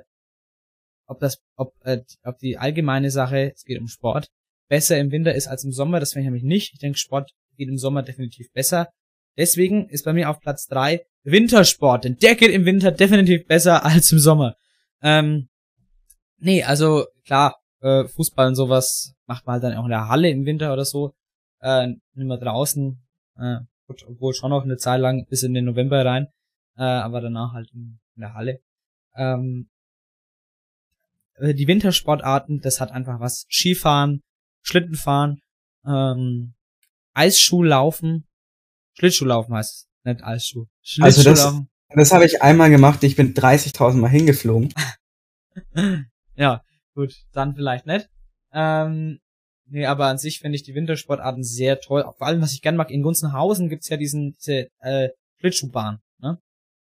ob das, ob, äh, ob die allgemeine Sache, es geht um Sport, besser im Winter ist als im Sommer. Das finde ich nämlich nicht. Ich denke, Sport geht im Sommer definitiv besser. Deswegen ist bei mir auf Platz drei Wintersport, denn der geht im Winter definitiv besser als im Sommer. Ähm, nee, also klar, äh, Fußball und sowas macht man halt dann auch in der Halle im Winter oder so. Äh, nicht mehr draußen, äh, gut, obwohl schon noch eine Zeit lang bis in den November rein, äh, aber danach halt in, in der Halle. Ähm, äh, die Wintersportarten, das hat einfach was. Skifahren, Schlittenfahren, ähm, Eisschuhlaufen, Schlittschuhlaufen heißt es, nicht Eisschuh. Also das- Schlittschuhlaufen. Das habe ich einmal gemacht, ich bin 30.000 Mal hingeflogen. ja, gut, dann vielleicht nicht. Ähm, nee, aber an sich finde ich die Wintersportarten sehr toll. Vor allem, was ich gern mag, in Gunzenhausen gibt's ja diesen, diese äh, Schlittschuhbahn. Ne?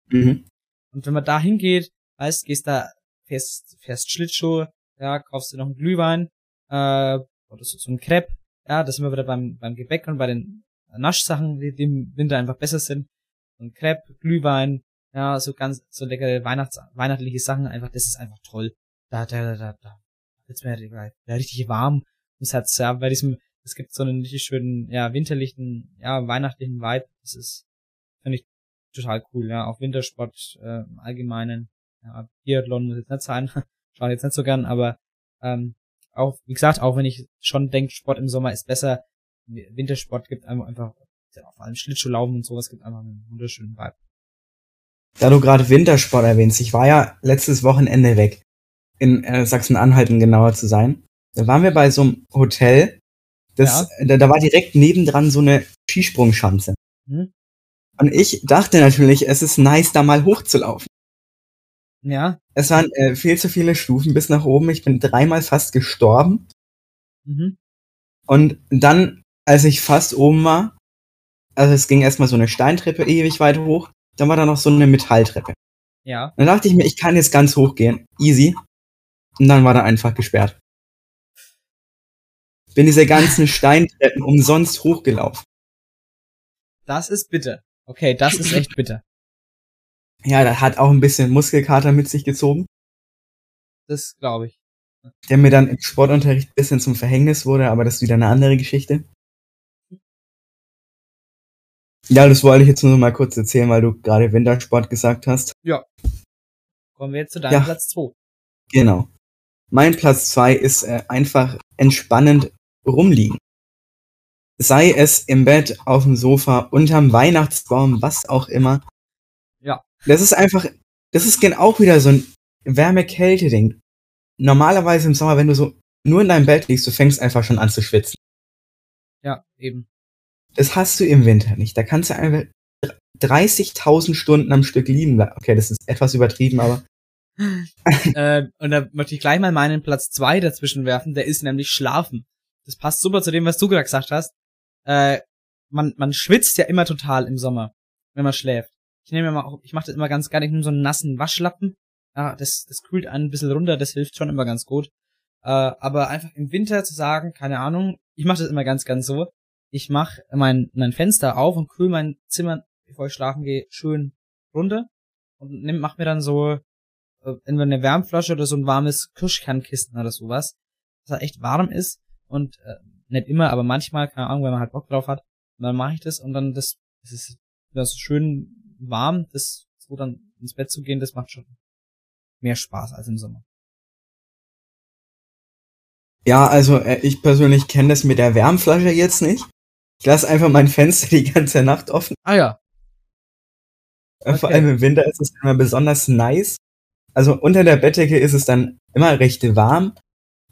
Mhm. Und wenn man da hingeht, weißt, gehst da, fährst, fährst Schlittschuh, ja, kaufst dir noch einen Glühwein, äh, oder so, so ein Crepe, ja, das sind wir wieder beim, beim Gebäck und bei den Naschsachen, die, die im Winter einfach besser sind. Ein Crepe, Glühwein, ja, so ganz, so leckere Weihnachts, weihnachtliche Sachen, einfach, das ist einfach toll. Da, da, da, da, da wird's mir ja, richtig warm ums Herz, ja, bei diesem, es gibt so einen richtig schönen, ja, winterlichen, ja, weihnachtlichen Vibe, das ist, finde ich total cool, ja, auch Wintersport, äh, im Allgemeinen, ja, Biathlon muss jetzt nicht sein, schaue jetzt nicht so gern, aber, ähm, auch, wie gesagt, auch wenn ich schon denke, Sport im Sommer ist besser, Wintersport gibt einem einfach, ja, vor allem Schlittschuhlaufen und sowas gibt einfach einen wunderschönen Vibe. Da du gerade Wintersport erwähnst, ich war ja letztes Wochenende weg. In äh, Sachsen-Anhalt, um genauer zu sein. Da waren wir bei so einem Hotel. Das, da, da war direkt nebendran so eine Skisprungschanze. Hm? Und ich dachte natürlich, es ist nice, da mal hochzulaufen. Ja, Es waren äh, viel zu viele Stufen bis nach oben. Ich bin dreimal fast gestorben. mhm. Und dann, als ich fast oben war, also es ging erstmal so eine Steintreppe ewig weit hoch, dann war da noch so eine Metalltreppe. ja, Dann dachte ich mir, ich kann jetzt ganz hoch gehen. Easy. Und dann war da einfach gesperrt. Bin diese ganzen Steintreppen umsonst hochgelaufen. das ist bitter. Okay, das ist echt bitter. Ja, das hat auch ein bisschen Muskelkater mit sich gezogen, Das glaube ich. der mir dann im Sportunterricht ein bisschen zum Verhängnis wurde, aber das ist wieder eine andere Geschichte. Ja, das wollte ich jetzt nur mal kurz erzählen, weil du gerade Wintersport gesagt hast. Kommen wir jetzt zu deinem Ja. Platz 2. Genau. Mein Platz zwei ist äh, einfach entspannend rumliegen. Sei es im Bett, auf dem Sofa, unterm Weihnachtsbaum, was auch immer. Das ist einfach, das ist auch wieder so ein Wärme-Kälte-Ding. Normalerweise im Sommer, wenn du so nur in deinem Bett liegst, du fängst einfach schon an zu schwitzen. Ja, eben. Das hast du im Winter nicht. Da kannst du einfach 30.000 Stunden am Stück liegen. Okay, das ist etwas übertrieben, aber. äh, und da möchte ich gleich mal meinen Platz zwei dazwischen werfen, der ist nämlich Schlafen. Das passt super zu dem, was du gerade gesagt hast. Äh, man, man schwitzt ja immer total im Sommer, wenn man schläft. Ich nehme mal auch, ich mache das immer ganz gerne, ich nehme so einen nassen Waschlappen. Ja, das, das kühlt einen ein bisschen runter, das hilft schon immer ganz gut. Äh, aber einfach im Winter zu sagen, keine Ahnung, ich mache das immer ganz, ganz so. Ich mache mein, mein Fenster auf und kühl mein Zimmer, bevor ich schlafen gehe, schön runter und nimm, mach mir dann so äh, entweder eine Wärmflasche oder so ein warmes Kirschkernkissen oder sowas, dass er echt warm ist und äh, nicht immer, aber manchmal, keine Ahnung, wenn man halt Bock drauf hat, dann mache ich das und dann das, das ist das schön warm, das so dann ins Bett zu gehen, das macht schon mehr Spaß als im Sommer. Ja, also äh, ich persönlich kenne das mit der Wärmflasche jetzt nicht. Ich lasse einfach mein Fenster die ganze Nacht offen. Ah ja. Äh, okay. Vor allem im Winter ist es immer besonders nice. Also unter der Bettdecke ist es dann immer recht warm,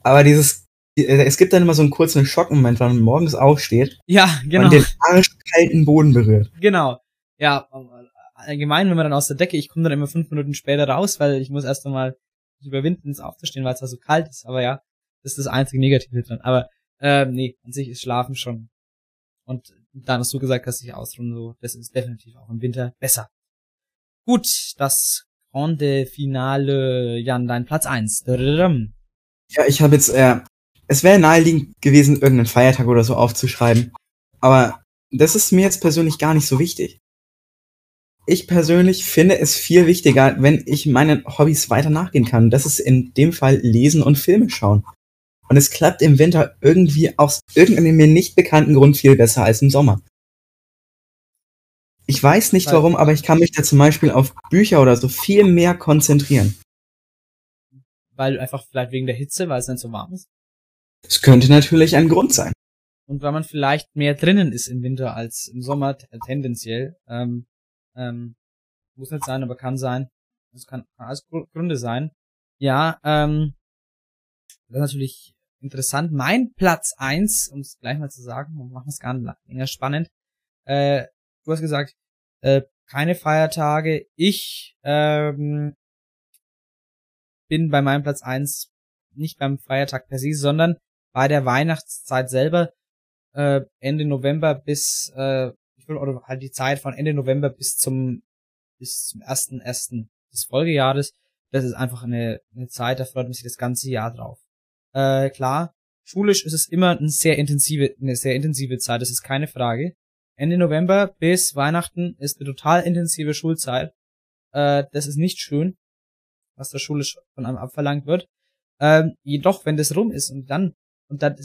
aber dieses äh, es gibt dann immer so einen kurzen Schockmoment, wenn man morgens aufsteht ja, genau. und den arschkalten Boden berührt. Genau. Ja, allgemein, wenn man dann aus der Decke, ich komme dann immer fünf Minuten später raus, weil ich muss erst einmal überwinden, ins aufzustehen, weil es da so kalt ist. Aber ja, das ist das einzige Negative dran. Aber ähm, nee, an sich ist Schlafen schon. Und dann hast du gesagt, dass sich ausruhen, so, das ist definitiv auch im Winter besser. Gut, das Grande Finale, Jan, dein Platz eins. Ja, ich habe jetzt, äh, es wäre naheliegend gewesen, irgendeinen Feiertag oder so aufzuschreiben. Aber das ist mir jetzt persönlich gar nicht so wichtig. Ich persönlich finde es viel wichtiger, wenn ich meinen Hobbys weiter nachgehen kann. Das ist in dem Fall Lesen und Filme schauen. Und es klappt im Winter irgendwie aus irgendeinem mir nicht bekannten Grund viel besser als im Sommer. Ich weiß nicht warum, aber ich kann mich da zum Beispiel auf Bücher oder so viel mehr konzentrieren. Weil einfach vielleicht wegen der Hitze, weil es nicht so warm ist? Es könnte natürlich ein Grund sein. Und weil man vielleicht mehr drinnen ist im Winter als im Sommer tendenziell. Ähm, ähm, muss nicht sein, aber kann sein. Das kann alles Gründe sein. Ja, ähm, das ist natürlich interessant. Mein Platz eins, um es gleich mal zu sagen, wir machen es gar nicht länger spannend. Äh, du hast gesagt, äh, keine Feiertage. Ich ähm, bin bei meinem Platz eins nicht beim Feiertag per se, sondern bei der Weihnachtszeit selber äh, Ende November bis äh, oder halt die Zeit von Ende November bis zum bis zum ersten ersten des Folgejahres. Das ist einfach eine, eine Zeit, da freut man sich das ganze Jahr drauf. Äh, klar, schulisch ist es immer eine sehr intensive, eine sehr intensive Zeit, das ist keine Frage. Ende November bis Weihnachten ist eine total intensive Schulzeit. Äh, das ist nicht schön, was da schulisch von einem abverlangt wird. Ähm, jedoch, wenn das rum ist und dann, und dann,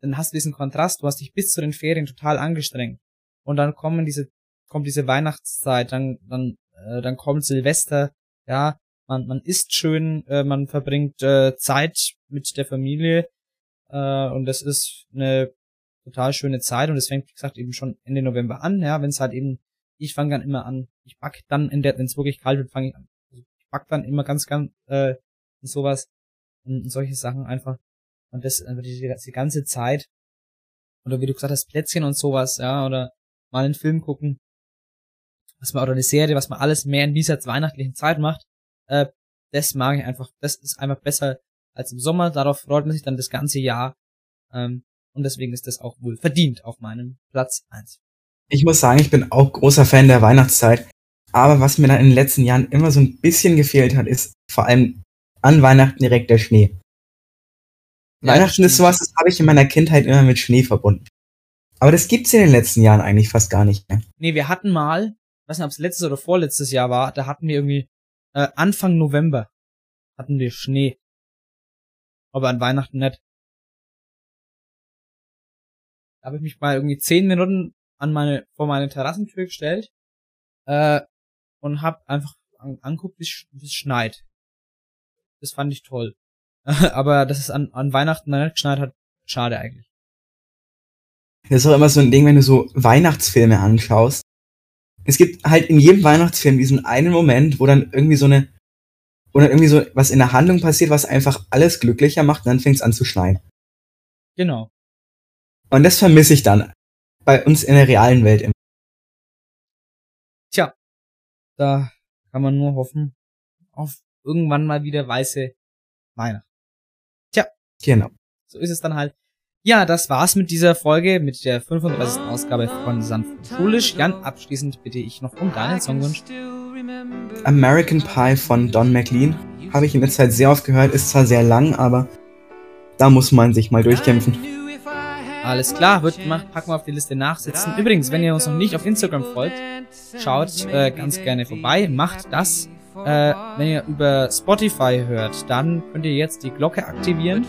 dann hast du diesen Kontrast, du hast dich bis zu den Ferien total angestrengt. Und dann kommen diese, kommt diese Weihnachtszeit, dann, dann, äh, dann kommt Silvester, ja, man, man isst schön, äh, man verbringt äh, Zeit mit der Familie äh, und das ist eine total schöne Zeit und es fängt, wie gesagt, eben schon Ende November an, ja, wenn es halt eben, ich fange dann immer an, ich back dann in der, wenn es wirklich kalt wird, fange ich an. Also ich back dann immer ganz, ganz äh, sowas und, und solche Sachen einfach. Und das die, die ganze Zeit. Oder wie du gesagt hast, Plätzchen und sowas, ja, oder mal einen Film gucken. Was man, oder eine Serie, was man alles mehr in dieser weihnachtlichen Zeit macht. Äh, das mag ich einfach, das ist einfach besser als im Sommer. Darauf freut man sich dann das ganze Jahr. Ähm, und deswegen ist das auch wohl verdient auf meinem Platz eins. Ich muss sagen, ich bin auch großer Fan der Weihnachtszeit. Aber was mir dann in den letzten Jahren immer so ein bisschen gefehlt hat, ist vor allem an Weihnachten direkt der Schnee. Ja, Weihnachten ist sowas, das habe ich in meiner Kindheit immer mit Schnee verbunden. Aber das gibt's in den letzten Jahren eigentlich fast gar nicht mehr. Nee, wir hatten mal, weiß nicht, ob es letztes oder vorletztes Jahr war, da hatten wir irgendwie äh, Anfang November hatten wir Schnee. Aber an Weihnachten nicht. Da habe ich mich mal irgendwie zehn Minuten an meine, vor meine Terrassentür gestellt äh, und hab einfach an, anguckt, wie es schneit. Das fand ich toll. Aber dass es an, an Weihnachten nicht geschneit hat, schade eigentlich. Das ist auch immer so ein Ding, wenn du so Weihnachtsfilme anschaust es gibt halt in jedem Weihnachtsfilm diesen einen Moment, wo dann irgendwie so eine, wo dann irgendwie so was in der Handlung passiert, was einfach alles glücklicher macht, und dann fängt es an zu schneien. Genau. Und das vermisse ich dann bei uns in der realen Welt immer. Tja, da kann man nur hoffen auf irgendwann mal wieder weiße Weihnachten. Genau. So ist es dann halt. Ja, das war's mit dieser Folge, mit der 35. Ausgabe von Sanft und Schulisch. Jan, abschließend bitte ich noch um deinen Songwunsch. American Pie von Don McLean habe ich in der Zeit sehr oft gehört, ist zwar sehr lang, aber da muss man sich mal durchkämpfen. Alles klar, wird mach, packen wir auf die Liste nachsitzen. Übrigens, wenn ihr uns noch nicht auf Instagram folgt, schaut äh, ganz gerne vorbei, macht das. Äh, wenn ihr über Spotify hört, dann könnt ihr jetzt die Glocke aktivieren.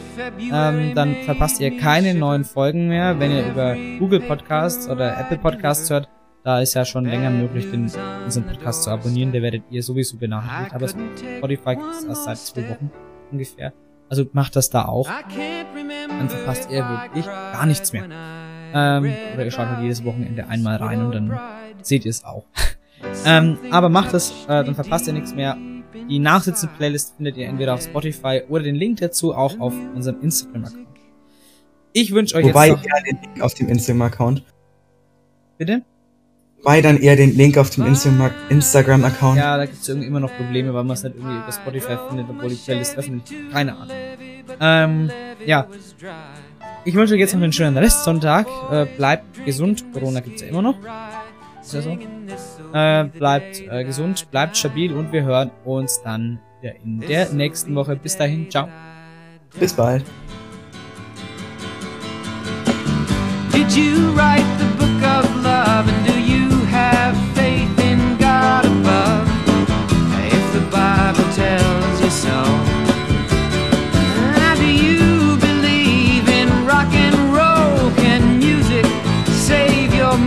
Ähm, dann verpasst ihr keine neuen Folgen mehr. Wenn ihr über Google Podcasts oder Apple Podcasts hört, da ist ja schon länger möglich, den, diesen Podcast zu abonnieren. Der werdet ihr sowieso benachrichtigt. Aber Spotify gibt es erst seit zwei Wochen ungefähr. Also macht das da auch. Dann verpasst ihr wirklich gar nichts mehr. Ähm, oder ihr schaut halt jedes Wochenende einmal rein und dann seht ihr es auch. Ähm, aber macht es, äh, dann verpasst ihr nichts mehr. Die nachsitzende Playlist findet ihr entweder auf Spotify oder den Link dazu auch auf unserem Instagram-Account. Ich wünsche euch Wobei jetzt noch... eher den Link auf dem Instagram-Account. Bitte? Wobei dann eher den Link auf dem Instagram- Instagram-Account. Ja, da gibt's irgendwie immer noch Probleme, weil man es nicht irgendwie über Spotify findet, obwohl die Playlist ist. Keine Ahnung. Ähm, ja. Ich wünsche euch jetzt noch einen schönen Restsonntag. Äh, bleibt gesund. Corona gibt's ja immer noch. Ist ja so. Äh, bleibt äh, gesund, bleibt stabil und wir hören uns dann in der nächsten Woche. Bis dahin, ciao. Bis bald. Did you write the book of love and do you have